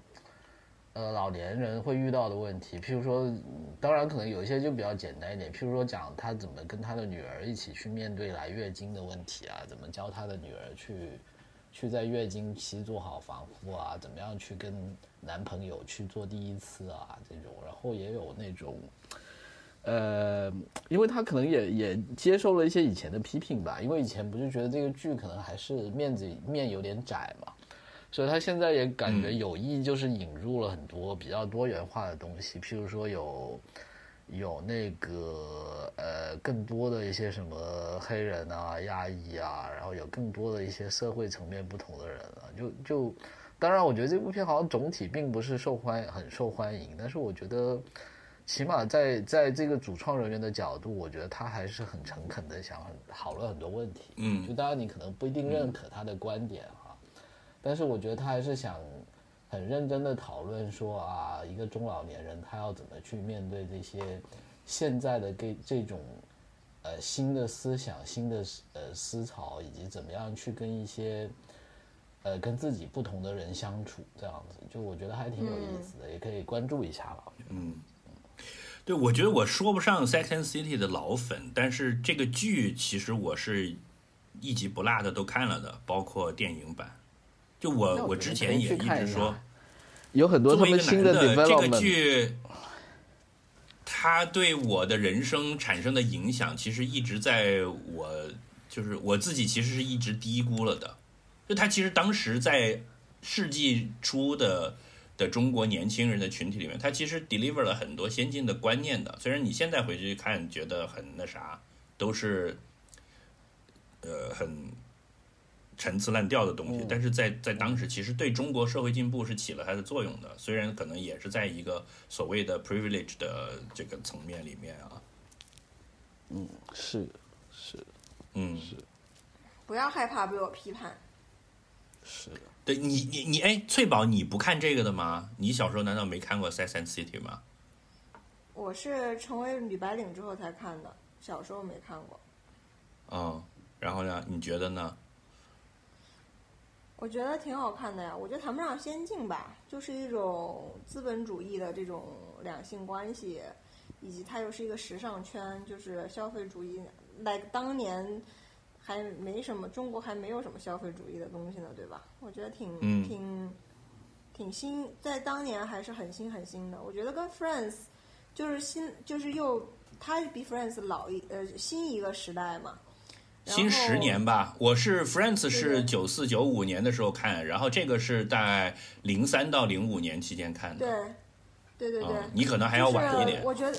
呃，老年人会遇到的问题，譬如说，嗯当然可能有一些就比较简单一点，譬如说讲他怎么跟他的女儿一起去面对来月经的问题啊，怎么教他的女儿去去在月经期做好防护啊，怎么样去跟男朋友去做第一次啊这种，然后也有那种。呃，因为他可能也也接受了一些以前的批评吧，因为以前不是觉得这个剧可能还是面子面有点窄嘛，所以他现在也感觉有意就是引入了很多比较多元化的东西，譬如说有有那个呃更多的一些什么黑人啊、亚裔啊，然后有更多的一些社会层面不同的人啊，就就当然我觉得这部片好像总体并不是受欢很受欢迎，但是我觉得。起码在在这个主创人员的角度，我觉得他还是很诚恳的想讨论很多问题。嗯就当然你可能不一定认可他的观点哈，但是我觉得他还是想很认真的讨论说啊，一个中老年人他要怎么去面对这些现在的这这种呃新的思想、新的呃思潮，以及怎么样去跟一些呃跟自己不同的人相处，这样子，就我觉得还挺有意思的，也可以关注一下吧。我觉得对，我觉得我说不上《Sex and City》的老粉，但是这个剧其实我是一集不落的都看了的，包括电影版。就我我之前也一一直说，有很多他作为一个们新的男的，这个剧，他对我的人生产生的影响，其实一直在我就是我自己其实是一直低估了的。就他其实当时在世纪初的的中国年轻人的群体里面，他其实 deliver 了很多先进的观念的。虽然你现在回去看觉得很那啥，都是呃很陈词滥调的东西，但是在在当时其实对中国社会进步是起了它的作用的，虽然可能也是在一个所谓的 privilege 的这个层面里面啊，嗯是是嗯。是，不要害怕被我批判。是，对你你你哎，翠宝你不看这个的吗？你小时候难道没看过《Sex and City》吗？我是成为女白领之后才看的，小时候没看过。嗯，然后呢？你觉得呢？我觉得挺好看的呀，我觉得谈不上先进吧，就是一种资本主义的这种两性关系，以及它又是一个时尚圈，就是消费主义。like 当年还没什么，中国还没有什么消费主义的东西呢，对吧？我觉得挺、嗯挺挺新，在当年还是很新很新的。我觉得跟 Friends 就是新，就是又它比 Friends 老一呃新一个时代嘛。新十年吧，我是 Friends 是对九四九五年的时候看，然后这个是在零三到零五年期间看的。对，对对对，嗯，你可能还要晚一点就是。我觉得，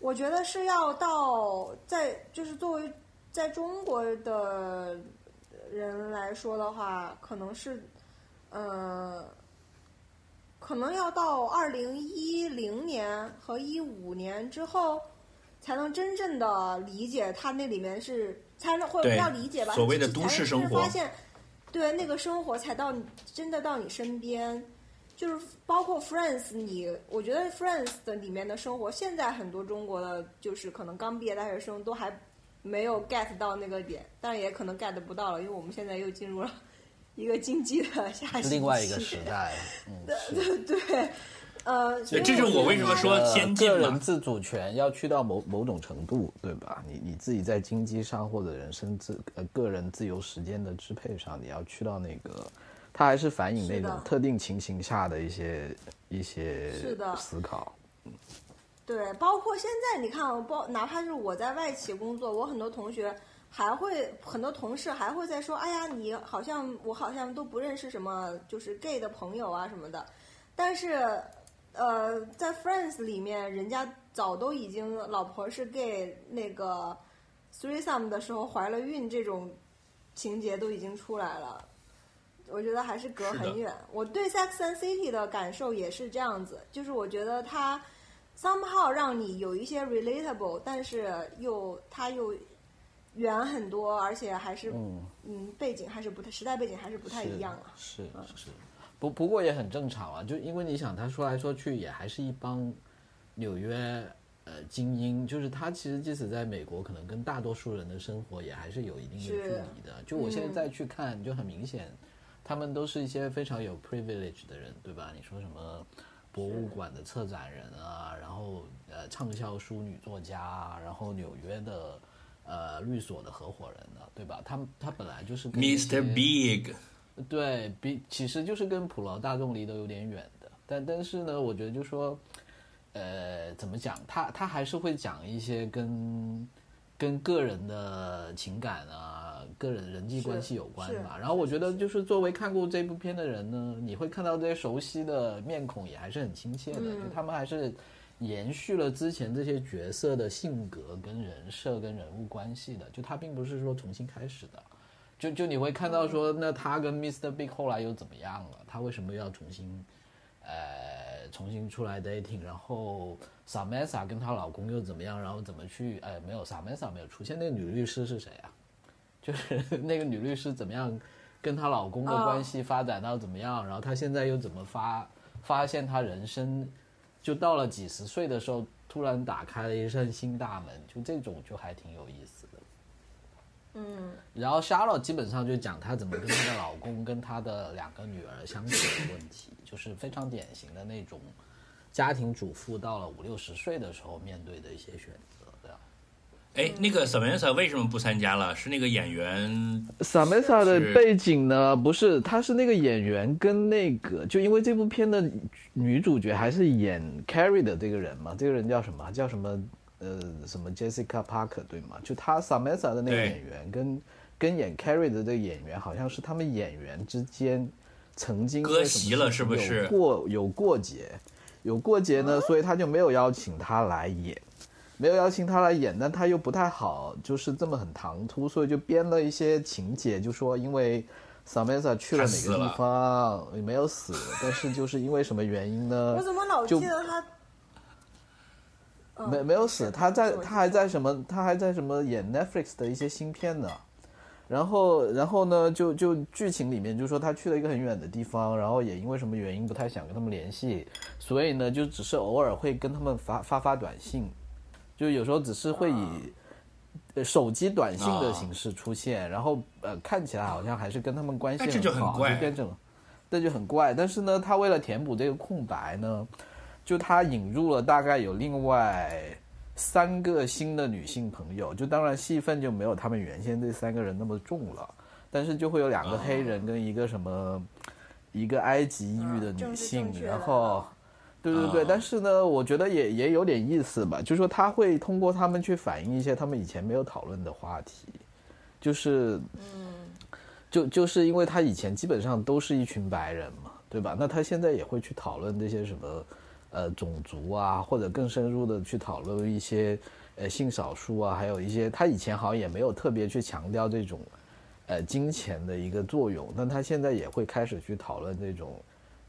我觉得是要到在就是作为在中国的人来说的话，可能是，呃，可能要到二零一零年和一五年之后，才能真正的理解它那里面是，才能或者对不要理解吧，所谓的都市生活发现，对那个生活才到你真的到你身边。就是包括 Friends，你我觉得 Friends 的里面的生活，现在很多中国的就是可能刚毕业大学生都还没有 get 到那个点，但也可能 get 不到了，因为我们现在又进入了 一个经济的下行期。另外一个时代，嗯，对。对，呃，所以这就是我为什么说呃先个人自主权要去到某某种程度，对吧？你你自己在经济上或者人生自呃个人自由时间的支配上，你要去到那个，它还是反映那种特定情形下的一些一些是的思考。对，包括现在你看，包哪怕是我在外企工作，我很多同学还会，很多同事还会在说，哎呀，你好像我好像都不认识什么就是 gay 的朋友啊什么的，但是，呃，在 Friends 里面，人家早都已经老婆是 gay，那个 threesome 的时候怀了孕这种情节都已经出来了。我觉得还是隔很远。我对 Sex and City 的感受也是这样子，就是我觉得它 somehow 让你有一些 relatable，但是又它又远很多，而且还是嗯嗯背景还是不太时代背景还是不太一样啊。是是是，不不过也很正常啊，就因为你想，他说来说去也还是一帮纽约呃精英，就是他其实即使在美国，可能跟大多数人的生活也还是有一定的距离的。就我现在嗯再去看，就很明显，他们都是一些非常有 privilege 的人，对吧？你说什么？博物馆的策展人啊，然后呃畅销书女作家啊，然后纽约的呃律所的合伙人呢、对吧？他他本来就是跟 Mr. Big，对比其实就是跟普罗大众离得有点远的，但但是呢，我觉得就说，呃，怎么讲，他他还是会讲一些跟跟个人的情感啊、个人人际关系有关是吧。然后我觉得就是作为看过这部片的人呢，你会看到这些熟悉的面孔也还是很亲切的，嗯就他们还是延续了之前这些角色的性格、跟人设、跟人物关系的，就他并不是说重新开始的。就就你会看到说，那他跟 Mr. Big 后来又怎么样了？他为什么要重新，呃，重新出来 dating？然后 Samantha 跟她老公又怎么样？然后怎么去？呃，没有 Samantha 没有出现，那个女律师是谁啊？就是 那个女律师怎么样跟她老公的哦关系发展到怎么样？然后她现在又怎么发发现她人生就到了几十岁的时候，突然打开了一扇新大门，就这种就还挺有意思的。嗯，然后 Charlotte 基本上就讲她怎么跟她的老公跟她的两个女儿相处的问题，就是非常典型的那种家庭主妇到了五六十岁的时候面对的一些选择。哎，那个 Samantha 为什么不参加了？是那个演员 Samantha 的背景呢，不是，她是那个演员跟那个，就因为这部片的女主角还是演 Carrie 的这个人嘛，这个人叫什么？叫什么？呃，什么 Jessica Parker 对吗？就他 Samantha 的那个演员跟跟演 Carrie 的这个演员，好像是他们演员之间曾经割席了是不是有过有过节，有过节呢，所以他就没有邀请他来演。没有邀请他来演，但他又不太好，就是这么很唐突，所以就编了一些情节，就说因为 Samantha 去了哪个地方，也没有死，但是就是因为什么原因呢？我怎么老就记得他？嗯没没有死，他在他还在什么？他还在什么演 Netflix 的一些新片呢？然后然后呢，就就剧情里面就说他去了一个很远的地方，然后也因为什么原因不太想跟他们联系，所以呢，就只是偶尔会跟他们发发发短信，就有时候只是会以。呃手机短信的形式出现，然后呃看起来好像还是跟他们关系但这就很好，就变成了，这就很怪。但是呢，他为了填补这个空白呢，就他引入了大概有另外三个新的女性朋友，就当然戏份就没有他们原先这三个人那么重了，但是就会有两个黑人跟一个什么、一个埃及裔的女性正，然后。对对对，啊但是呢，我觉得也也有点意思吧，就是说他会通过他们去反映一些他们以前没有讨论的话题，就是，嗯就就是因为他以前基本上都是一群白人嘛，对吧？那他现在也会去讨论这些什么，呃，种族啊，或者更深入的去讨论一些呃性少数啊，还有一些他以前好像也没有特别去强调这种，呃，金钱的一个作用，但他现在也会开始去讨论这种。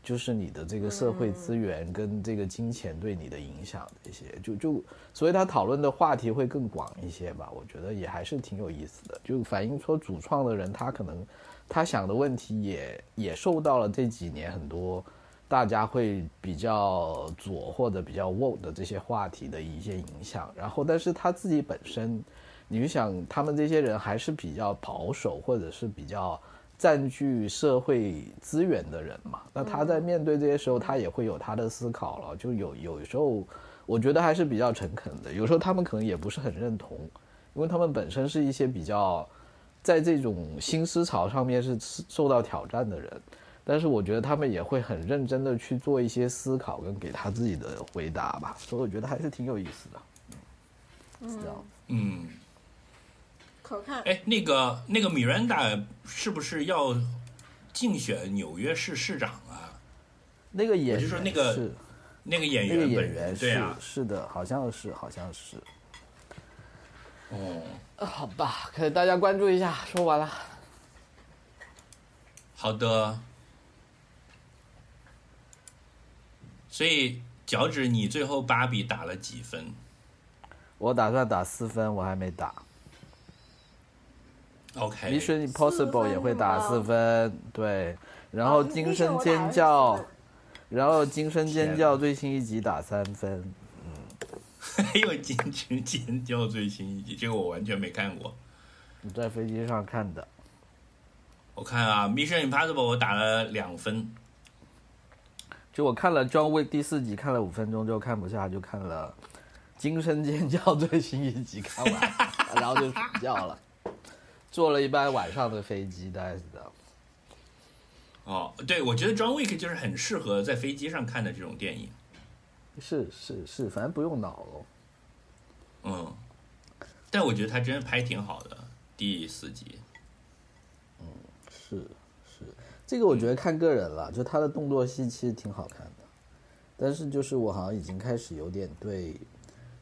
就是你的这个社会资源跟这个金钱对你的影响这些，就就所以他讨论的话题会更广一些吧，我觉得也还是挺有意思的，就反映出主创的人他可能他想的问题也也受到了这几年很多大家会比较左或者比较 woke 的这些话题的一些影响，然后但是他自己本身，你就想他们这些人还是比较保守或者是比较。占据社会资源的人嘛，那他在面对这些时候，他也会有他的思考了。就有有时候，我觉得还是比较诚恳的。有时候他们可能也不是很认同，因为他们本身是一些比较在这种新思潮上面是受到挑战的人。但是我觉得他们也会很认真的去做一些思考跟给他自己的回答吧，所以我觉得还是挺有意思的。嗯，是这样。嗯，可看。哎，那个那个米兰达是不是要竞选纽约市市长啊？那个演员就说那个是那个演那个员本演员是、人对啊，是的，好像是好像是。哦，啊好吧，可以大家关注一下。说完了，好的。所以脚趾，你最后芭比打了几分？我打算打四分，我还没打。OK，Mission Impossible 也会打四四分，对。然后哦惊声 Mission 尖叫，然后惊声尖叫最新一集打三分。还有《惊声尖叫》最新一集，这个我完全没看过。你在飞机上看的，我看啊，《Mission Impossible》我打了两分。就我看了 John Wick 第四集，看了五分钟就看不下，就看了惊声尖叫最新一集，看完，然后就睡觉了。坐了一班晚上的飞机，大概是这样。哦，对，我觉得《John Wick》就是很适合在飞机上看的这种电影。是是是，反正不用脑了。嗯，但我觉得他真的拍挺好的，第四集。嗯是是，这个我觉得看个人了，就他的动作戏其实挺好看的，但是就是我好像已经开始有点对，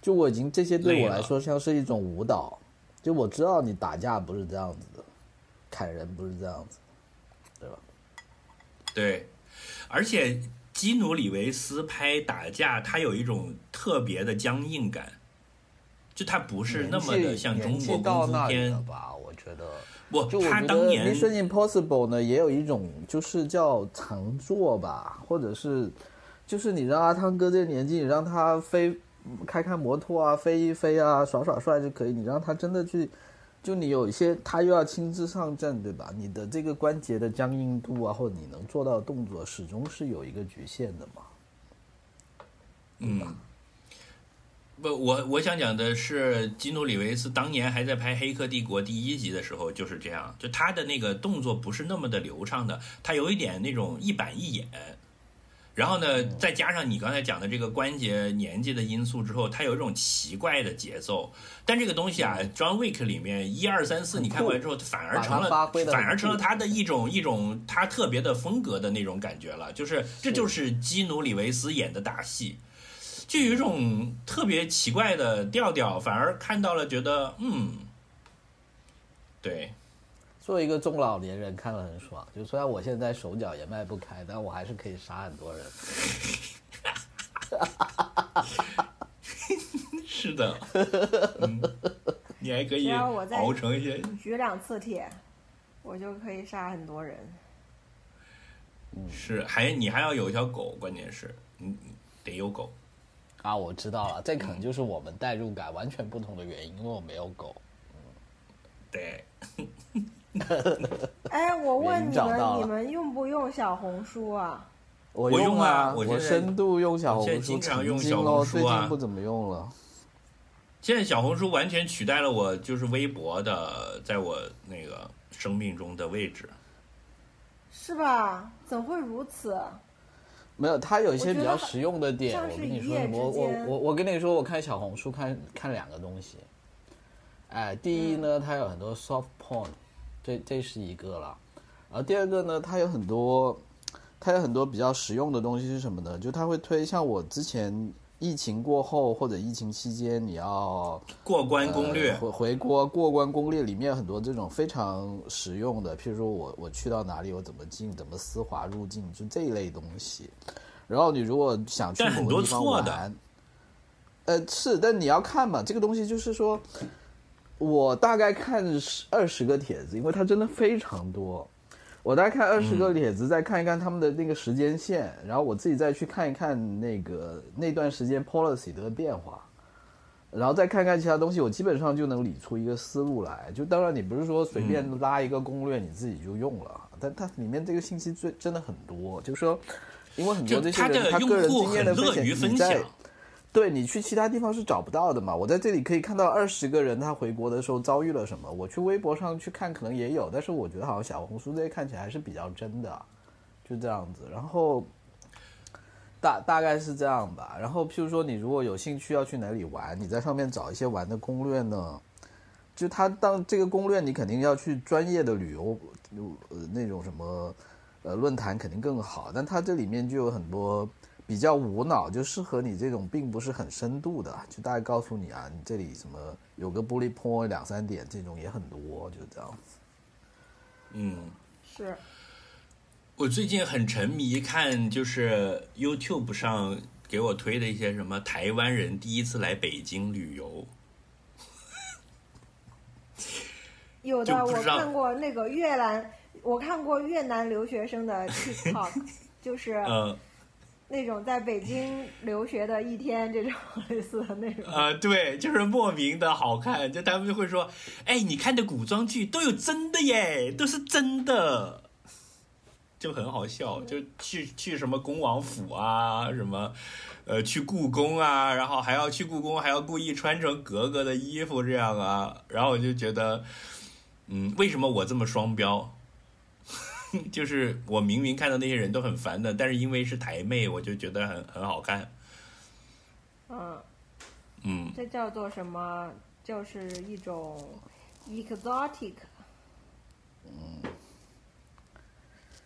就我已经这些对我来说像是一种舞蹈，就我知道你打架不是这样子的，砍人不是这样子，对吧？对，而且基努里维斯拍打架，他有一种特别的僵硬感，就他不是那么的像中国功夫片。吧？我觉得。不就，我他觉得《当年 Mission Impossible》呢，也有一种就是叫常坐吧，或者是就是你让阿汤哥这个年纪，你让他飞开开摩托啊，飞一飞啊，耍耍帅就可以。你让他真的去，就你有一些他又要亲自上阵，对吧？你的这个关节的僵硬度啊，或者你能做到的动作，始终是有一个局限的嘛。嗯，不，我我想讲的是，基努里维斯当年还在拍《黑客帝国》第一集的时候就是这样，就他的那个动作不是那么的流畅的，他有一点那种一板一眼。然后呢，再加上你刚才讲的这个关节年纪的因素之后，它有一种奇怪的节奏。但这个东西啊，《John Wick》里面一二三四，你看完之后，反而成了反而成了他的一种一种他特别的风格的那种感觉了。就是这就是基努里维斯演的打戏。就有一种特别奇怪的调调，反而看到了，觉得嗯，对。作为一个中老年人，看了很爽。就虽然我现在手脚也迈不开，但我还是可以杀很多人。是的，你还可以熬成一些举两次铁，我就可以杀很多人。是，还你还要有一条狗，关键是你得有狗。啊，我知道了，这可能就是我们代入感完全不同的原因，因为我没有狗。对。哎，我问你们，你们用不用小红书啊？我用啊，我深度用小红书，经常用小红书啊。最近不怎么用了。现在小红书完全取代了我，就是微博的，在我那个生命中的位置。是吧？怎会如此？没有，它有一些比较实用的点。我跟你说？我我我我跟你说，我看小红书看看两个东西。哎，第一呢，它有很多 soft porn，这这是一个了。然后第二个呢，它有很多，它有很多比较实用的东西是什么呢？就它会推像我之前疫情过后或者疫情期间，你要过关攻略回回国过关攻略里面很多这种非常实用的，譬如说我我去到哪里，我怎么进，怎么丝滑入境，就这一类东西。然后你如果想去某个地方玩，呃，是，但你要看嘛，这个东西就是说。我大概看十二十个帖子，因为它真的非常多。我大概看二十个帖子，再看一看他们的那个时间线，然后我自己再去看一看那个那段时间 policy 的变化，然后再看看其他东西，我基本上就能理出一个思路来。就当然你不是说随便拉一个攻略你自己就用了，但它里面这个信息最真的很多，就是说，因为很多这些人他个人经验的分享。对你去其他地方是找不到的嘛？我在这里可以看到二十个人他回国的时候遭遇了什么。我去微博上去看，可能也有，但是我觉得好像小红书这些看起来还是比较真的，就这样子。然后大大概是这样吧。然后譬如说，你如果有兴趣要去哪里玩，你在上面找一些玩的攻略呢？就他当这个攻略，你肯定要去专业的旅游呃那种什么呃论坛肯定更好，但他这里面就有很多。比较无脑，就适合你这种并不是很深度的，就大概告诉你啊，你这里什么有个 bullet point 两三点，这种也很多，就这样子。嗯，是。我最近很沉迷看，就是 YouTube 上给我推的一些什么台湾人第一次来北京旅游。有的，我看过那个越南，我看过越南留学生的 TikTok，就是。嗯。那种在北京留学的一天，这种 类似的内容啊，对，就是莫名的好看，就他们就会说，哎，你看的古装剧都有真的耶，都是真的，就很好笑，就去去什么恭王府啊，什么，呃，去故宫啊，然后还要去故宫，还要故意穿成格格的衣服这样啊，然后我就觉得，嗯，为什么我这么双标？就是我明明看到那些人都很烦的，但是因为是台妹，我就觉得很很好看。嗯，嗯，这叫做什么？就是一种 exotic。嗯。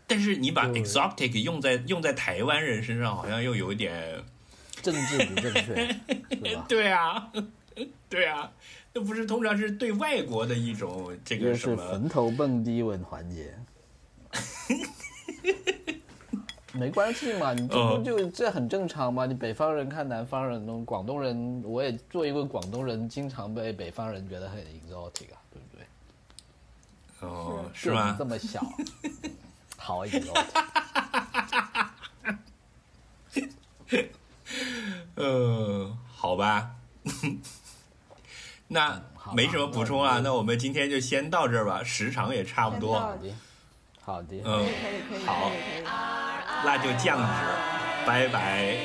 但是你把 exotic 用在用在台湾人身上，好像又有一点政治不正确，对啊，对啊，那不是通常是对外国的一种这个什么坟头蹦迪文环节。没关系嘛，你这不就这很正常嘛。你北方人看南方人，广东人我也作为一个广东人，经常被北方人觉得很 exotic 啊，对不对？哦，是吗？这么小，好 exotic。嗯，好吧，那没什么补充啊。那我们今天就先到这儿吧，时长也差不多。好的，嗯，好，那就酱纸，拜拜。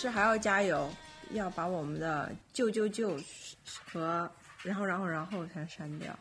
是还要加油，要把我们的救救救和，然后然后然后才删掉。